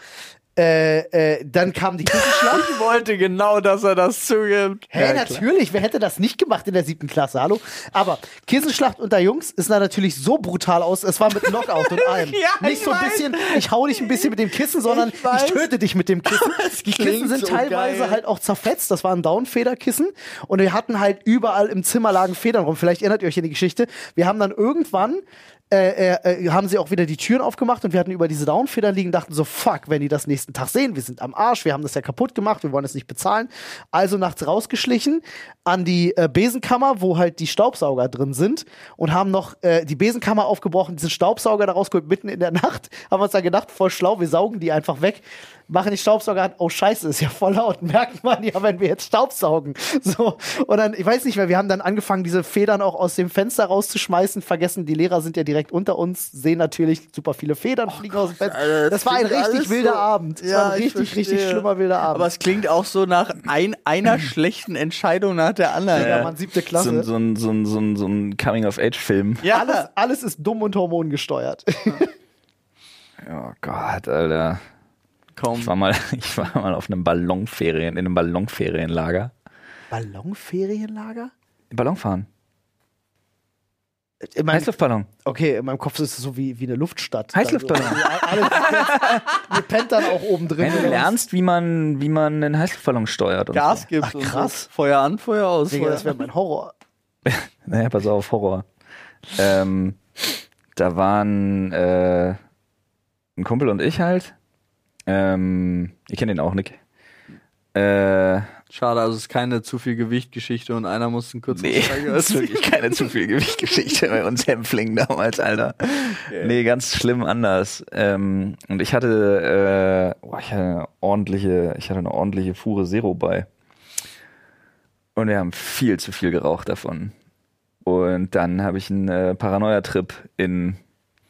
äh, äh, dann kam die Kissenschlacht. Ich wollte genau, dass er das zugibt. Hey, natürlich, wer hätte das nicht gemacht in der siebten Klasse, hallo? Aber Kissenschlacht unter Jungs ist da natürlich so brutal aus, es war mit Knockout und allem. Ja, nicht ich so ein weiß. bisschen, ich hau dich ein bisschen mit dem Kissen, sondern Ich ich, töte dich mit dem Kissen. Die Kissen sind so teilweise geil. halt auch zerfetzt, das waren Downfederkissen und wir hatten halt überall im Zimmer lagen Federn rum. Vielleicht erinnert ihr euch an die Geschichte. Wir haben dann irgendwann äh, äh, äh, haben sie auch wieder die Türen aufgemacht und wir hatten über diese Downfedern liegen, dachten so, fuck, wenn die das nächsten Tag sehen, wir sind am Arsch, wir haben das ja kaputt gemacht, wir wollen es nicht bezahlen. Also nachts rausgeschlichen an die äh, Besenkammer, wo halt die Staubsauger drin sind und haben noch äh, die Besenkammer aufgebrochen, diesen Staubsauger da rausgeholt, mitten in der Nacht, haben uns da gedacht, voll schlau, wir saugen die einfach weg, machen die Staubsauger an, oh scheiße, ist ja voll laut, merkt man ja, wenn wir jetzt Staubsaugen. So, und dann, ich weiß nicht mehr, wir haben dann angefangen, diese Federn auch aus dem Fenster rauszuschmeißen, vergessen, die Lehrer sind ja direkt unter uns, sehen natürlich super viele Federn fliegen aus dem Fenster. Alter, Das, war ein richtig wilder so- Abend. Das Ja, war ein ich richtig, richtig schlimmer wilder Abend. Aber es klingt auch so nach ein, einer schlechten Entscheidung nach der anderen. ja, man, siebte So, Klasse. ein- so, ein- so, ein- so, ein- so ein Coming-of-Age-Film. Ja, alles, alles ist dumm und hormongesteuert. Oh Gott, Alter. Komm. Ich war mal, ich war mal auf einem Ballonferien, in einem Ballonferienlager. Ballonferienlager? Ballonfahren. In meinem, Heißluftballon. okay, in meinem Kopf ist es so wie, wie eine Luftstadt. Heißluftballon. Also, Ihr pennt dann auch oben drin. Wenn du lernst, wie man, wie man einen Heißluftballon steuert. Und Gas So. gibt Ach, und krass. So. Feuer an, Feuer aus. Digga, Feuer. das wäre mein Horror. Naja, pass auf, Horror. Ähm, da waren äh, ein Kumpel und ich halt. Ähm, ihr kennt ihn auch, Nick. Äh, Schade, also es ist keine zu viel Gewichtgeschichte und einer muss einen kurzen nee, Steiger das ist wirklich keine zu viel Gewichtgeschichte bei uns Hämpflingen damals, Alter. Nee, ganz schlimm anders. Ähm, und ich hatte, äh, boah, ich hatte eine ordentliche, ich hatte eine ordentliche Fuhre Zero bei. Und wir haben viel zu viel geraucht davon. Und dann habe ich einen äh, Paranoia-Trip in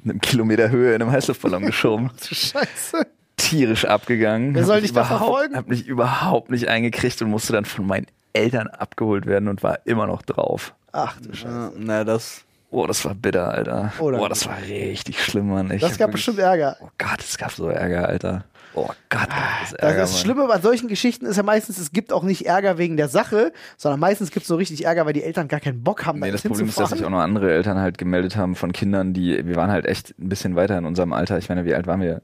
einem Kilometer Höhe in einem Heißluftballon geschoben. Scheiße. Tierisch abgegangen. Wer soll dich mich da überhaupt- verfolgen? Hab mich überhaupt nicht eingekriegt und musste dann von meinen Eltern abgeholt werden und war immer noch drauf. Ach du Scheiße. Na, das. Oh, das war bitter, Alter. Oder? Boah, das war richtig schlimm, Mann. Ich Das gab wirklich- bestimmt Ärger. Oh Gott, es gab so Ärger, Alter. Oh Gott, das ist Das, Ärger, das Mann. Schlimme bei solchen Geschichten ist ja meistens, es gibt auch nicht Ärger wegen der Sache, sondern meistens gibt es so richtig Ärger, weil die Eltern gar keinen Bock haben, Nee, da das Problem ist, dass sich auch noch andere Eltern halt gemeldet haben von Kindern, die, wir waren halt echt ein bisschen weiter in unserem Alter. Ich meine, wie alt waren wir?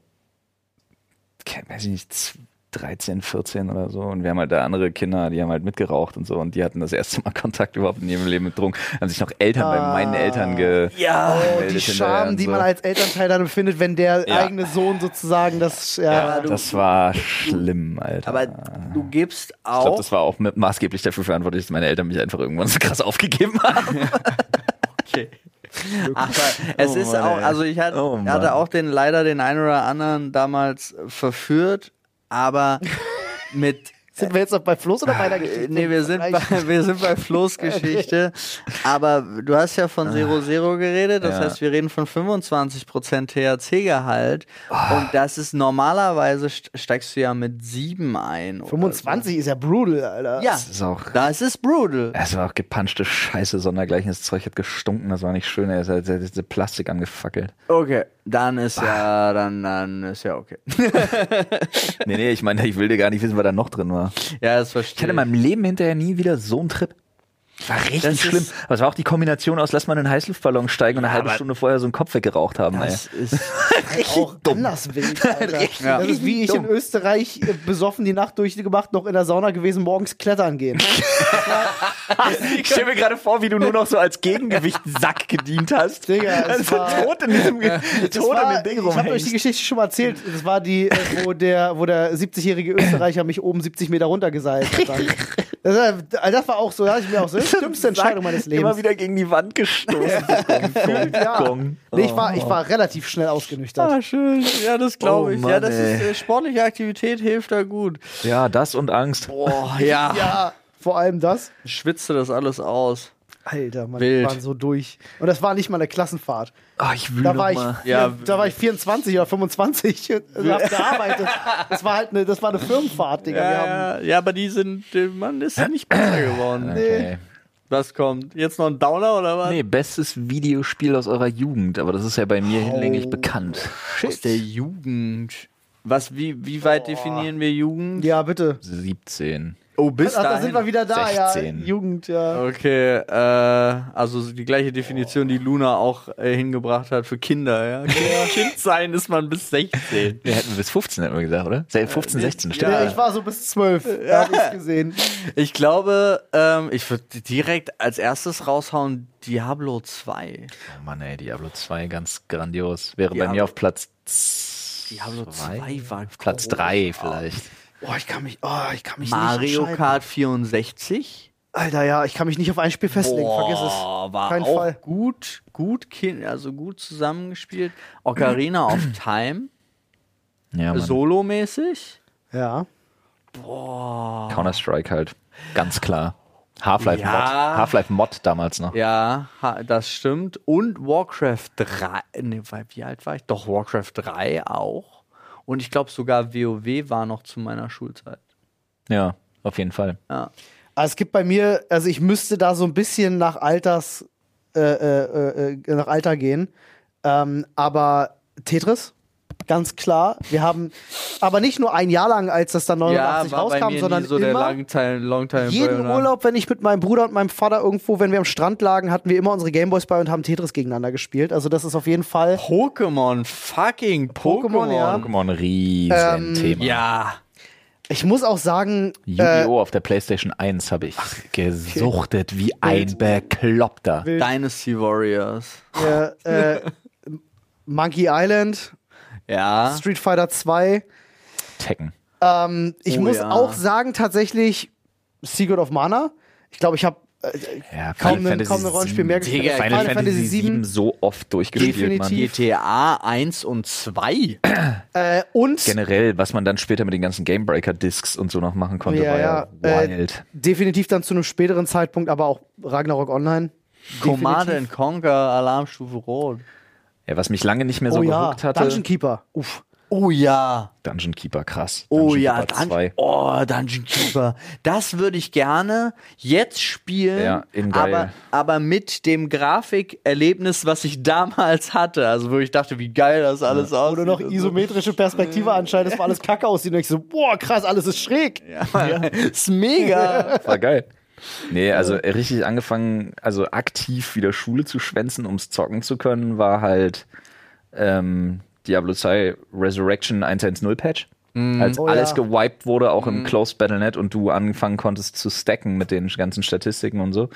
Weiß ich nicht, z- 13, 14 oder so. Und wir haben halt da andere Kinder, die haben halt mitgeraucht und so. Und die hatten das erste Mal Kontakt überhaupt in ihrem Leben mit Drogen. Haben sich noch Eltern bei meinen Eltern ge Ja, oh, die Scham, die so. man als Elternteil dann empfindet, wenn der Ja. eigene Sohn sozusagen das. Ja, Das war schlimm, Alter. Aber du gibst ich glaube, auch. das war auch maßgeblich dafür verantwortlich, dass meine Eltern mich einfach irgendwann so krass aufgegeben haben. Okay. Aber es Oh ist Mann, auch, also ich hatte, Oh hatte auch den leider den einen oder anderen damals verführt, aber mit Sind wir jetzt noch bei Floß oder bei der Geschichte? Äh, Nee, wir sind, bei, wir sind bei Flo's Geschichte. Aber du hast ja von Zero Zero geredet, das Ja. heißt, wir reden von 25% THC-Gehalt. Und das ist normalerweise st- steigst du ja mit 7 ein. oder 25 ist ja brutal, Alter. So. Ja, Das ist auch, das ist brutal. es war auch gepanschte Scheiße, sondergleichen. Das Zeug hat gestunken, das war nicht schön. Er hat diese Plastik angefackelt. Okay, dann ist ja, dann, dann ist ja okay. Nee, nee, ich meine, ich will dir gar nicht wissen, was da noch drin war. Ja, das Ich verstehe hatte in meinem Leben hinterher nie wieder so einen Trip. War richtig Das schlimm. Aber es war auch die Kombination aus, lass mal einen Heißluftballon steigen und eine halbe aber- Stunde vorher so einen Kopf weggeraucht haben. Ey. Das ist auch anders wild, Alter. Ja. Das ist wie ich in Österreich äh, besoffen die Nacht durchgemacht, noch in der Sauna gewesen, morgens klettern gehen. Ich stelle mir gerade vor, wie du nur noch so als Gegengewicht Sack gedient hast. Digga, es also war- tot in diesem Das tot war, in dem Ding ich habe euch die rumhängst. Geschichte schon mal erzählt. Das war die, äh, wo der, wo der 70-jährige Österreicher mich oben 70 Meter runtergeseilt hat. Das, war- das war auch so, da hatte ich mir auch so, das ist die dümmste Entscheidung meines Immer Lebens. wieder gegen die Wand gestoßen. Ja. Nee, ich war, ich war relativ schnell ausgenüchtert. Ah, schön. Ja, das glaube Oh ich. ja, Mann, das ey. ist äh, sportliche Aktivität hilft da gut. Ja, das und Angst. Boah, ja. Ja, vor allem das. Schwitzte das alles aus. Alter, man, Wild. wir waren so durch. Und das war nicht mal eine Klassenfahrt. Ah, ich will Da noch war ich, mal. Ja, ja, da war ich 24 oder 25 und hab gearbeitet. Das war halt eine, das war eine Firmenfahrt, Digga. Wir Ja, haben, ja, ja, aber die sind, man ist nicht besser geworden. Okay. Was kommt? Jetzt noch ein Downer oder was? Nee, bestes Videospiel aus eurer Jugend, aber das ist ja bei mir Oh. hinlänglich bekannt. Aus der Jugend. Was, wie, wie weit definieren wir Jugend? ja, bitte. 17. Oh, bis Ach, da dahin. sind wir wieder da, 16. ja. Jugend, ja. Okay, äh, also die gleiche Definition, die Luna auch äh, hingebracht hat für Kinder, ja. Kind sein ist man bis 16. Wir hätten bis 15, hätten wir gesagt, oder? 15, 16, stimmt. Ja. Ja, ich war so bis 12, ja. hab ich's gesehen. Ich glaube, ähm, ich würde direkt als erstes raushauen Diablo 2. Oh Mann, ey, Diablo 2, ganz grandios. Wäre bei Diablo- mir auf Platz Diablo 2 war Platz 3 vielleicht. Boah, ich kann mich, oh, ich kann mich nicht Mario. Kart 64. Alter, ja, ich kann mich nicht auf ein Spiel festlegen, vergiss es. war Kein auch Fall. gut, gut, also gut zusammengespielt. Ocarina of Time, Ja, solomäßig. Ja. Counter-Strike halt. Ganz klar. Half-Life Ja. Mod. Half-Life Mod damals noch. Ja, das stimmt. Und Warcraft 3. Ne, weil- wie alt war ich? Doch, Warcraft 3 auch. Und ich glaube sogar WoW war noch zu meiner Schulzeit. Ja, auf jeden Fall. Ja. Also es gibt bei mir, also ich müsste da so ein bisschen nach Alters, äh, äh, äh, nach Alter gehen. Ähm, aber Tetris, ganz klar. Wir haben, aber nicht nur ein Jahr lang, als das dann 89 ja, rauskam, mir sondern nie so der immer. Longtime, Longtime jeden Burner. Urlaub, wenn ich mit meinem Bruder und meinem Vater irgendwo, wenn wir am Strand lagen, hatten wir immer unsere Gameboys bei und haben Tetris gegeneinander gespielt. Also das ist auf jeden Fall. Pokémon, fucking Pokémon. Pokémon, ja. Pokémon, riesen Thema. Ja. Ich muss auch sagen, äh, Yu-Gi-Oh! auf der PlayStation 1 habe ich gesuchtet wie ein Bekloppter. Dynasty Warriors. äh, äh, Monkey Island, Ja. Street Fighter 2. Tekken. Ähm, ich Oh muss ja. auch sagen, tatsächlich Secret of Mana. Ich glaube, ich habe äh, Ja, kaum, Final ein, kaum ein Rollenspiel mehr gespielt. Digga, Final, Fantasy 7 so oft durchgespielt, Mann. Definitiv. GTA 1 und 2. Äh, und Generell, was man dann später mit den ganzen Gamebreaker-Discs und so noch machen konnte, Ja, war ja, ja, äh, wild. definitiv dann zu einem späteren Zeitpunkt, aber auch Ragnarok Online. Command and Conquer, Alarmstufe Rot. Ja, was mich lange nicht mehr so oh ja, gehuckt hatte. Dungeon Keeper. Uff. Oh ja. Dungeon Keeper, krass. Oh Dungeon ja, Keeper Dun 2. oh, Dungeon Keeper. Das würde ich gerne jetzt spielen, Ja, in geil. aber, aber mit dem Grafikerlebnis, was ich damals hatte. Also wo ich dachte, wie geil das alles aussieht. Oder noch isometrische Perspektive anscheinend, das war alles kacke aussieht. Und ich so, boah, krass, alles ist schräg. Ja, ist mega. War geil. Nee, also äh, richtig angefangen, also aktiv wieder Schule zu schwänzen, ums zocken zu können, war halt ähm, Diablo 2 Resurrection 1.1.0 Patch. Als Oh alles ja. gewiped wurde, auch im Closed Battlenet und du angefangen konntest zu stacken mit den ganzen Statistiken und so.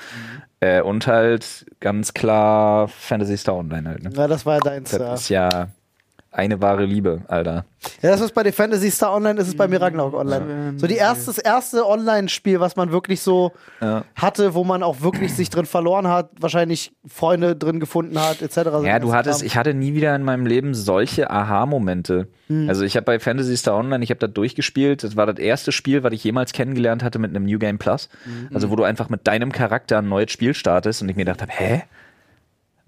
Äh, und halt ganz klar Fantasy Star Online halt. Ne? Ja, das war ja deins. Das Ja. ist ja eine wahre Liebe, Alter. ja, das ist bei den Fantasy Star Online, ist es bei mir Ragnarok Online. So die erste, das erste Online-Spiel, was man wirklich so Ja. hatte, wo man auch wirklich sich drin verloren hat, wahrscheinlich Freunde drin gefunden hat, etc. Ja, du hattest, Kram. ich hatte nie wieder in meinem Leben solche Aha-Momente. Hm. Also ich habe bei Fantasy Star Online, ich habe da durchgespielt. Das war das erste Spiel, was ich jemals kennengelernt hatte mit einem New Game Plus. Mhm. Also wo du einfach mit deinem Charakter ein neues Spiel startest und ich mir gedacht habe, hä?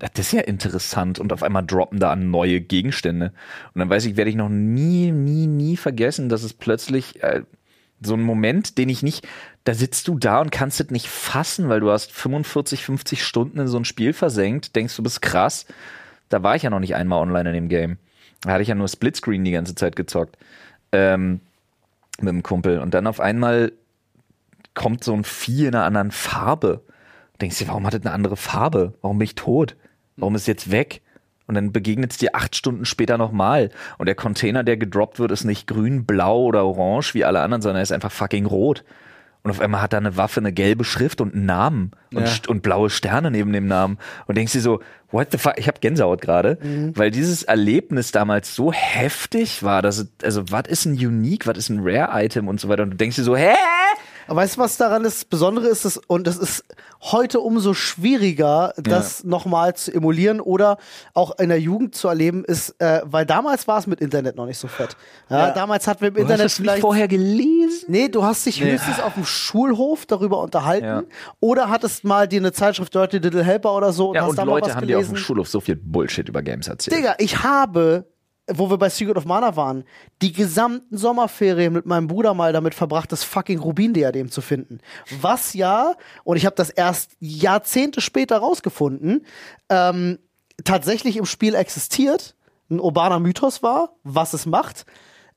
Das ist ja interessant und auf einmal droppen da neue Gegenstände. Und dann weiß ich, werde ich noch nie, nie, nie vergessen, dass es plötzlich äh, so ein Moment, den ich nicht, da sitzt du da und kannst es nicht fassen, weil du hast 45, 50 Stunden in so ein Spiel versenkt, denkst du bist krass. Da war ich ja noch nicht einmal online in dem Game. Da hatte ich ja nur Splitscreen die ganze Zeit gezockt. Ähm, mit dem Kumpel. Und dann auf einmal kommt so ein Vieh in einer anderen Farbe. Denkst dir, warum hat es eine andere Farbe? Warum bin ich tot? Warum ist es jetzt weg? Und dann begegnet es dir acht Stunden später nochmal. Und der Container, der gedroppt wird, ist nicht grün, blau oder orange wie alle anderen, sondern er ist einfach fucking rot. Und auf einmal hat er eine Waffe, eine gelbe Schrift und einen Namen und, Ja. und blaue Sterne neben dem Namen. Und denkst dir so, what the fuck? Ich habe Gänsehaut gerade, weil dieses Erlebnis damals so heftig war, dass es, also was ist ein Unique, was ist ein Rare-Item und so weiter. Und du denkst dir so, hä? Aber weißt du, was daran das Besondere ist? Das, und es ist heute umso schwieriger, das nochmal zu emulieren oder auch in der Jugend zu erleben, ist, äh, weil damals war es mit Internet noch nicht so fett. Ja, Ja. Damals hatten wir im Du hast Internet es nicht vielleicht. vorher gelesen? Nee, du hast dich Nee. höchstens auf dem Schulhof darüber unterhalten Ja. oder hattest mal dir eine Zeitschrift Dirty Little Helper oder so und Ja, hast und da mal Leute haben dir auf gelesen. dem Schulhof so viel Bullshit über Games erzählt. Digga, ich habe, wo wir bei Secret of Mana waren, die gesamten Sommerferien mit meinem Bruder mal damit verbracht, das fucking Rubin-Diadem zu finden. Was ja, und ich habe das erst Jahrzehnte später rausgefunden, ähm, tatsächlich im Spiel existiert, ein urbaner Mythos war, was es macht.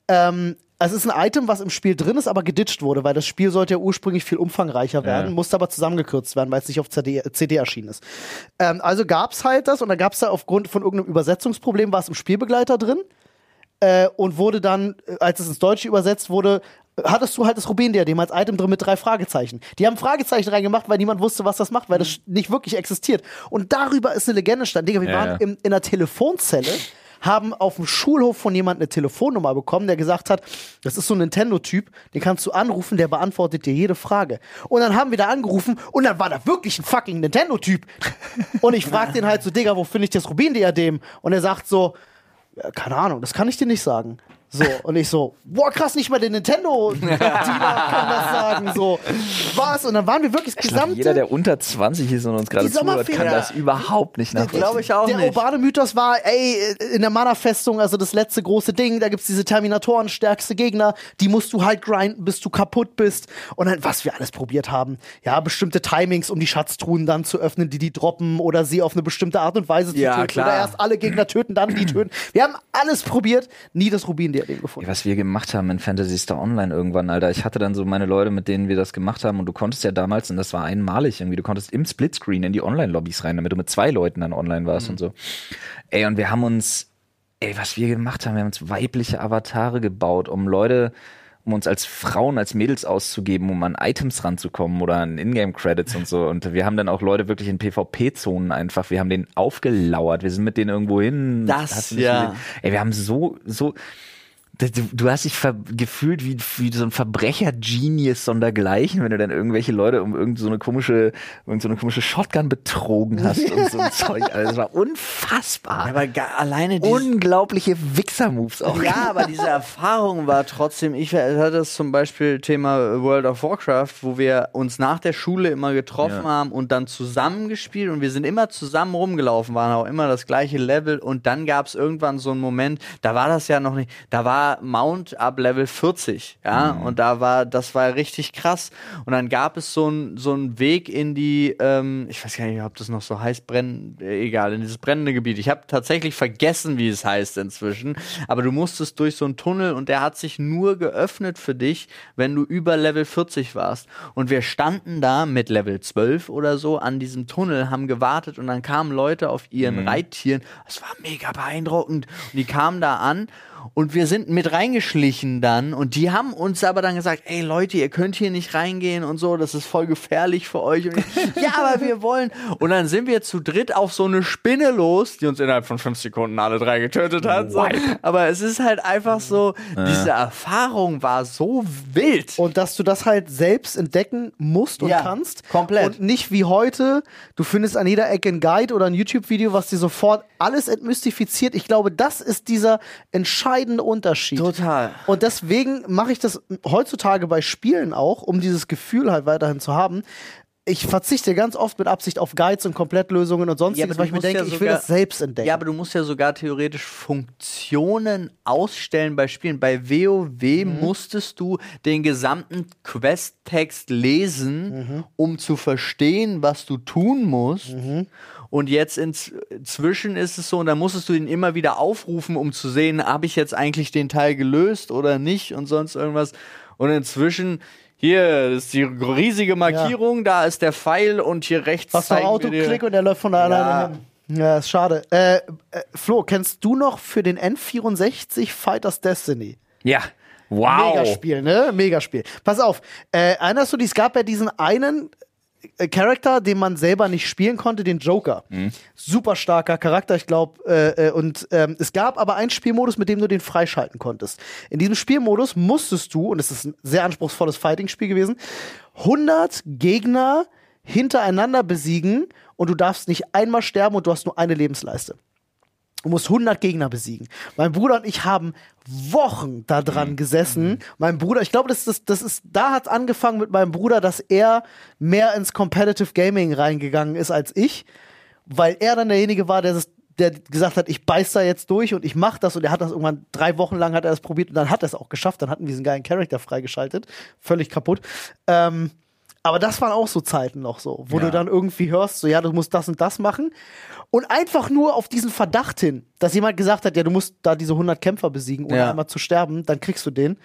Ähm, es ist ein Item, was im Spiel drin ist, aber geditcht wurde, weil das Spiel sollte ja ursprünglich viel umfangreicher werden, musste aber zusammengekürzt werden, weil es nicht auf CD, CD erschienen ist. Ähm, also gab's halt das und dann gab's da aufgrund von irgendeinem Übersetzungsproblem, war es im Spielbegleiter drin äh, und wurde dann, äh, als es ins Deutsche übersetzt wurde, äh, hattest du halt das Rubin-Diadem als Item drin mit drei Fragezeichen. Die haben Fragezeichen reingemacht, weil niemand wusste, was das macht, weil das nicht wirklich existiert. Und darüber ist eine Legende entstanden. Digga, wir Ja, waren ja. im, in einer Telefonzelle, haben auf dem Schulhof von jemandem eine Telefonnummer bekommen, der gesagt hat, das ist so ein Nintendo-Typ, den kannst du anrufen, der beantwortet dir jede Frage. Und dann haben wir da angerufen und dann war da wirklich ein fucking Nintendo-Typ. Und ich frag den halt so, Digga, wo finde ich das Rubin-Diadem? Und er sagt so, keine Ahnung, das kann ich dir nicht sagen. So, und ich so, boah, krass, nicht mal der Nintendo-Dealer kann das sagen. So, was? Und dann waren wir wirklich gesamte. jeder, der unter 20 ist und uns gerade Die zuhört, kann das überhaupt nicht nachvollziehen. Glaube ich auch der nicht. urbane Mythos war, ey, in der Mana-Festung, also das letzte große Ding, da gibt's diese Terminatoren, stärkste Gegner, die musst du halt grinden, bis du kaputt bist. Und dann, was wir alles probiert haben. Ja, bestimmte Timings, um die Schatztruhen dann zu öffnen, die die droppen oder sie auf eine bestimmte Art und Weise zu Ja, töten. klar. Oder erst alle Gegner töten, dann die töten. Wir haben alles probiert, nie das Rubin-Diadem gefunden. was wir gemacht haben in Fantasy Star Online irgendwann, Alter. Ich hatte dann so meine Leute, mit denen wir das gemacht haben und du konntest ja damals, und das war einmalig irgendwie, du konntest im Splitscreen in die Online-Lobbys rein, damit du mit zwei Leuten dann online warst und so. Ey, und wir haben uns, ey, was wir gemacht haben, wir haben uns weibliche Avatare gebaut, um Leute, um uns als Frauen, als Mädels auszugeben, um an Items ranzukommen oder an Ingame-Credits und so. Und wir haben dann auch Leute wirklich in PvP-Zonen einfach, wir haben denen aufgelauert, wir sind mit denen irgendwo hin. Das, ja. Ey, wir haben so, so, Du, du hast dich gefühlt wie, wie so ein Verbrecher-Genius sondergleichen, wenn du dann irgendwelche Leute um irgend so eine komische, irgend so eine komische Shotgun betrogen hast und so ein Zeug. Also das war unfassbar. aber alleine dieses, Unglaubliche Wichser-Moves auch. Ja, aber diese Erfahrung war trotzdem, ich hatte das zum Beispiel Thema World of Warcraft, wo wir uns nach der Schule immer getroffen Ja. haben und dann zusammen gespielt und wir sind immer zusammen rumgelaufen, waren auch immer das gleiche Level und dann gab es irgendwann so einen Moment, da war das ja noch nicht, da war Mount ab Level 40, ja, und da war, das war richtig krass und dann gab es so einen so einen Weg in die, ähm, ich weiß gar nicht, ob das noch so heißt, brennen, äh, egal, in dieses brennende Gebiet. Ich habe tatsächlich vergessen, wie es heißt inzwischen, aber du musstest durch so einen Tunnel und der hat sich nur geöffnet für dich, wenn du über Level 40 warst. Und wir standen da mit Level 12 oder so an diesem Tunnel, haben gewartet und dann kamen Leute auf ihren Reittieren. Es war mega beeindruckend. Und die kamen da an und wir sind mit reingeschlichen dann und die haben uns aber dann gesagt, ey Leute, ihr könnt hier nicht reingehen und so, das ist voll gefährlich für euch. Und ich, ja, aber wir wollen. Und dann sind wir zu dritt auf so eine Spinne los, die uns innerhalb von fünf Sekunden alle drei getötet hat. So. Aber es ist halt einfach so, diese Erfahrung war so wild. Und dass du das halt selbst entdecken musst und Ja, kannst. komplett. Und nicht wie heute, du findest an jeder Ecke ein Guide oder ein YouTube-Video, was dir sofort alles entmystifiziert. Ich glaube, das ist dieser entscheidende Unterschied. Total. Und deswegen mache ich das heutzutage bei Spielen auch, um dieses Gefühl halt weiterhin zu haben. Ich verzichte ganz oft mit Absicht auf Guides und Komplettlösungen und sonstiges, aber weil ich mir denke, ja ich will sogar- das selbst entdecken. Ja, aber du musst ja sogar theoretisch Funktionen ausstellen bei Spielen. Bei WoW Mhm. musstest du den gesamten Questtext lesen, Mhm. um zu verstehen, was du tun musst. Mhm. Und jetzt inz- inzwischen ist es so, und da musstest du ihn immer wieder aufrufen, um zu sehen, habe ich jetzt eigentlich den Teil gelöst oder nicht und sonst irgendwas. Und inzwischen, hier ist die riesige Markierung, da ist der Pfeil und hier rechts Hast du Autoklick und der läuft von da Ja. alleine hin. Ja, ist schade. Äh, äh, Flo, kennst du noch für den N64 Fighters Destiny? Ja. Wow. Megaspiel, ne? Megaspiel. Pass auf, äh, erinnerst du dich, es gab ja diesen einen Charakter, den man selber nicht spielen konnte, den Joker. Super starker Charakter, ich glaube. Äh, äh, und ähm, es gab aber einen Spielmodus, mit dem du den freischalten konntest. In diesem Spielmodus musstest du, und es ist ein sehr anspruchsvolles Fighting-Spiel gewesen, 100 Gegner hintereinander besiegen und du darfst nicht einmal sterben und du hast nur eine Lebensleiste. Du musst 100 Gegner besiegen. Mein Bruder und ich haben Wochen da dran gesessen. Mein Bruder, ich glaube, das, das, das ist, da hat es angefangen mit meinem Bruder, dass er mehr ins Competitive Gaming reingegangen ist als ich, weil er dann derjenige war, der das der gesagt hat, ich beiß da jetzt durch und ich mach das und er hat das irgendwann drei Wochen lang hat er das probiert und dann hat er es auch geschafft, dann hatten wir diesen geilen Charakter freigeschaltet, völlig kaputt. Ähm, aber das waren auch so Zeiten noch so, wo Ja. du dann irgendwie hörst, so ja, du musst das und das machen. Und einfach nur auf diesen Verdacht hin, dass jemand gesagt hat, ja, du musst da diese 100 Kämpfer besiegen, ohne Ja. einmal zu sterben, dann kriegst du den.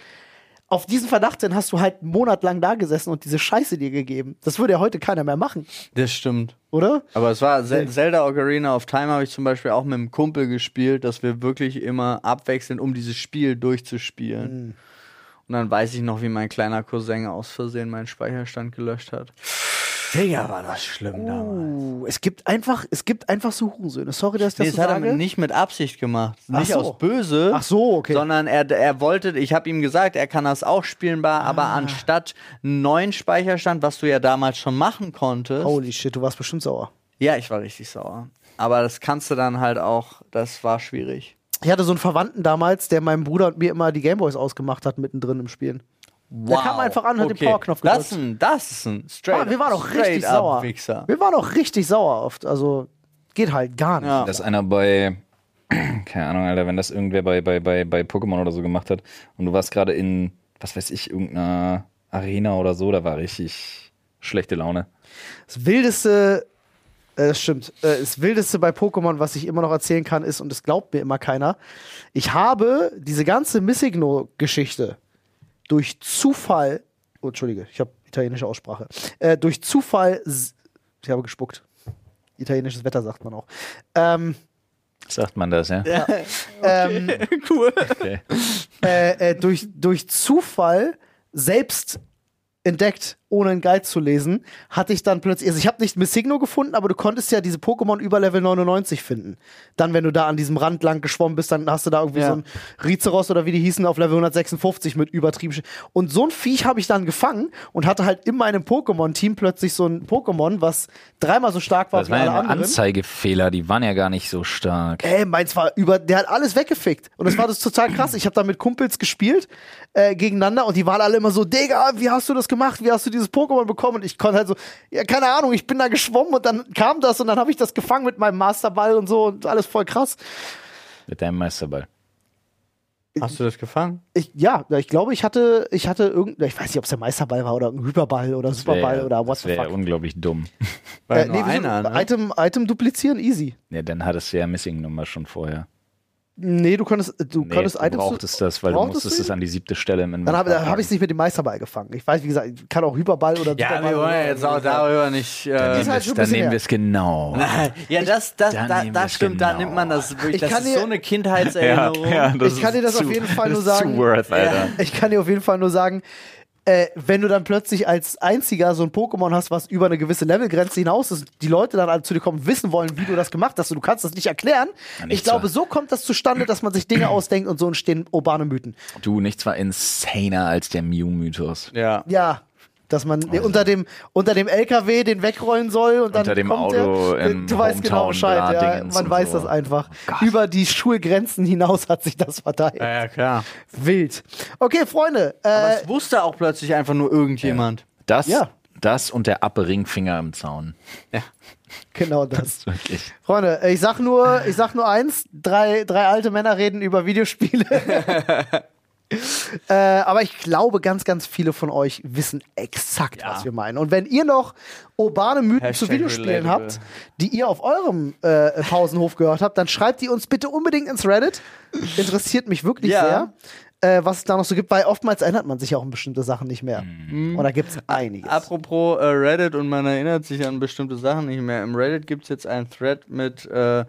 Auf diesen Verdacht hin hast du halt einen Monat lang da gesessen und diese Scheiße dir gegeben. Das würde ja heute keiner mehr machen, Das stimmt. oder? Aber es war Ze- Zelda Ocarina of Time habe ich zum Beispiel auch mit einem Kumpel gespielt, dass wir wirklich immer abwechseln, um dieses Spiel durchzuspielen. Und dann weiß ich noch, wie mein kleiner Cousin aus Versehen meinen Speicherstand gelöscht hat. Digga, war das schlimm damals. Uh, es gibt einfach, es gibt einfach so Hurensöhne. Sorry, dass ich das Nee, so das hat er nicht mit Absicht gemacht. Ach Nicht so. aus Böse. Ach so, okay. Sondern er, er wollte, ich habe ihm gesagt, er kann das auch spielbar, aber Ah. anstatt einen neuen Speicherstand, was du ja damals schon machen konntest, Holy shit, du warst bestimmt sauer. Ja, ich war richtig sauer. Aber das kannst du dann halt auch, das war schwierig. Ich hatte so einen Verwandten damals, der meinem Bruder und mir immer die Gameboys ausgemacht hat, mittendrin im Spielen. Der kam einfach an und hat den Powerknopf gedrückt. Das ist ein, das ist ein straight Ah, wir waren doch richtig sauer. Wichser. Wir waren auch richtig sauer oft. Also geht halt gar nicht. Ja. Dass einer bei, keine Ahnung, Alter, wenn das irgendwer bei, bei, bei, bei Pokémon oder so gemacht hat und du warst gerade in, was weiß ich, irgendeiner Arena oder so, da war richtig schlechte Laune. Das wildeste, äh, das stimmt, äh, das wildeste bei Pokémon, was ich immer noch erzählen kann, ist, und es glaubt mir immer keiner, ich habe diese ganze Missigno-Geschichte durch Zufall, oh, entschuldige, ich habe italienische Aussprache, äh, durch Zufall, ich habe gespuckt. Italienisches Wetter sagt man auch. Ähm, Sagt man das, ja? ähm, cool. Okay. äh, äh, durch, durch Zufall selbst entdeckt. Ohne einen Guide zu lesen, hatte ich dann plötzlich, also ich habe nicht Missigno gefunden, aber du konntest ja diese Pokémon über Level 99 finden. Dann, wenn du da an diesem Rand lang geschwommen bist, dann hast du da irgendwie Ja. so ein Rizeros oder wie die hießen auf Level 156 mit übertrieben. Und so ein Viech habe ich dann gefangen und hatte halt in meinem Pokémon-Team plötzlich so ein Pokémon, was dreimal so stark war Das wie alle anderen. Anzeigefehler, die waren ja gar nicht so stark. Ey, meins war über, der hat alles weggefickt. Und das war das total krass. Ich habe da mit Kumpels gespielt äh, gegeneinander und die waren alle immer so, Digga, wie hast du das gemacht? Wie hast du dieses Pokémon bekommen? Und ich konnte halt so, ja, keine Ahnung, ich bin da geschwommen und dann kam das und dann habe ich das gefangen mit meinem Masterball und so und alles voll krass. Mit deinem Meisterball. Hast du das gefangen? Ich, ja, ich glaube, ich hatte, ich hatte irgendein, ich weiß nicht, ob es der Meisterball war oder ein Hyperball oder Superball Wär- oder what das the wäre fuck. unglaublich dumm. War Äh, nur nee, einer, ne? Item, Item duplizieren, easy. Ja, dann hattest du ja Missing-Nummer schon vorher. Nee, du konntest, du Nee, konntest du Items. brauchtest das, weil du brauchtest musstest du es an die siebte Stelle im Dann habe hab ich es nicht mit dem Meisterball gefangen. Ich weiß, wie gesagt, ich kann auch Hyperball oder Ja, Superball wir wollen ja oder- jetzt auch darüber nicht. Dann Äh, wir halt dann bisschen nehmen wir es genau. ja, das, das, Dann da, wir's stimmt, da genau. nimmt man das wirklich. Ich Das kann ist dir- so eine Kindheitserinnerung. Ich kann dir das ist auf jeden Fall nur sagen. Zu worth. Ich kann dir auf jeden Fall nur sagen, äh, wenn du dann plötzlich als einziger so ein Pokémon hast, was über eine gewisse Levelgrenze hinaus ist, die Leute dann zu dir kommen und wissen wollen, wie du das gemacht hast, und du kannst das nicht erklären. nicht ich glaube, so. so kommt das zustande, dass man sich Dinge ausdenkt und so entstehen urbane Mythen. Du, nichts war insaner als der Mew-Mythos. Ja. Ja, dass man unter dem unter dem LKW den wegrollen soll und dann Unter dem kommt Auto der, im du weißt genau Bescheid, ja, man weiß so. das einfach. Oh. Über die Schulgrenzen hinaus hat sich das verteilt. Ja, ja, klar. Wild. Okay, Freunde, Aber äh, es wusste auch plötzlich einfach nur irgendjemand. Das, Ja. das und der Appe Ringfinger im Zaun. genau das. Wirklich. Freunde, ich sag nur, ich sag nur eins, drei, drei alte Männer reden über Videospiele. äh, aber ich glaube, ganz, ganz viele von euch wissen exakt, Ja. was wir meinen. Und wenn ihr noch urbane Mythen zu Hashtag Videospielen relatable. habt, die ihr auf eurem äh, Pausenhof gehört habt, dann schreibt die uns bitte unbedingt ins Reddit. Interessiert mich wirklich Ja. sehr. Äh, was es da noch so gibt, weil oftmals erinnert man sich auch an bestimmte Sachen nicht mehr. Und da gibt es einiges. Apropos äh, Reddit und man erinnert sich an bestimmte Sachen nicht mehr. Im Reddit gibt es jetzt einen Thread mit äh,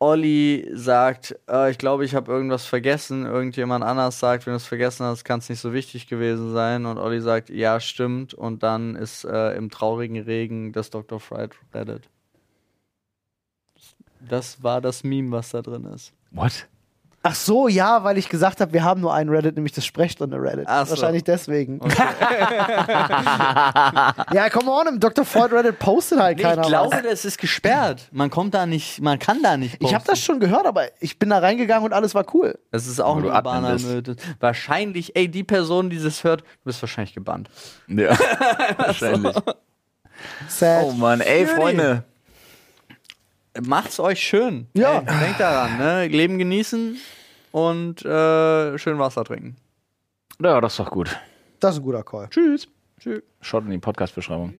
Olli sagt, äh, ich glaube, ich habe irgendwas vergessen. Irgendjemand anders sagt, wenn du es vergessen hast, kann es nicht so wichtig gewesen sein. Und Olli sagt, ja, stimmt. Und dann ist äh, im traurigen Regen das Dr. Fried Reddit. Das war das Meme, was da drin ist. What? Ach so, ja, weil ich gesagt habe, wir haben nur einen Reddit, nämlich das Sprechstunde Reddit. Ach so. Wahrscheinlich deswegen. ja, come on, im Dr. Freud Reddit postet halt Nee, keiner ich glaube, was. das ist gesperrt. Man kommt da nicht, man kann da nicht. Ich habe posten. das schon gehört, aber ich bin da reingegangen und alles war cool. Das ist auch ein urbaner. Wahrscheinlich, ey, die Person, die das hört, du bist wahrscheinlich gebannt. Ja, wahrscheinlich. Sad. Oh Mann, ey. Freunde. Macht's euch schön. Ja. Ey, denkt daran, ne? Leben genießen und äh, schön Wasser trinken. Ja, das ist doch gut. Das ist ein guter Call. Tschüss. Tschüss. Schaut in die Podcast-Beschreibung.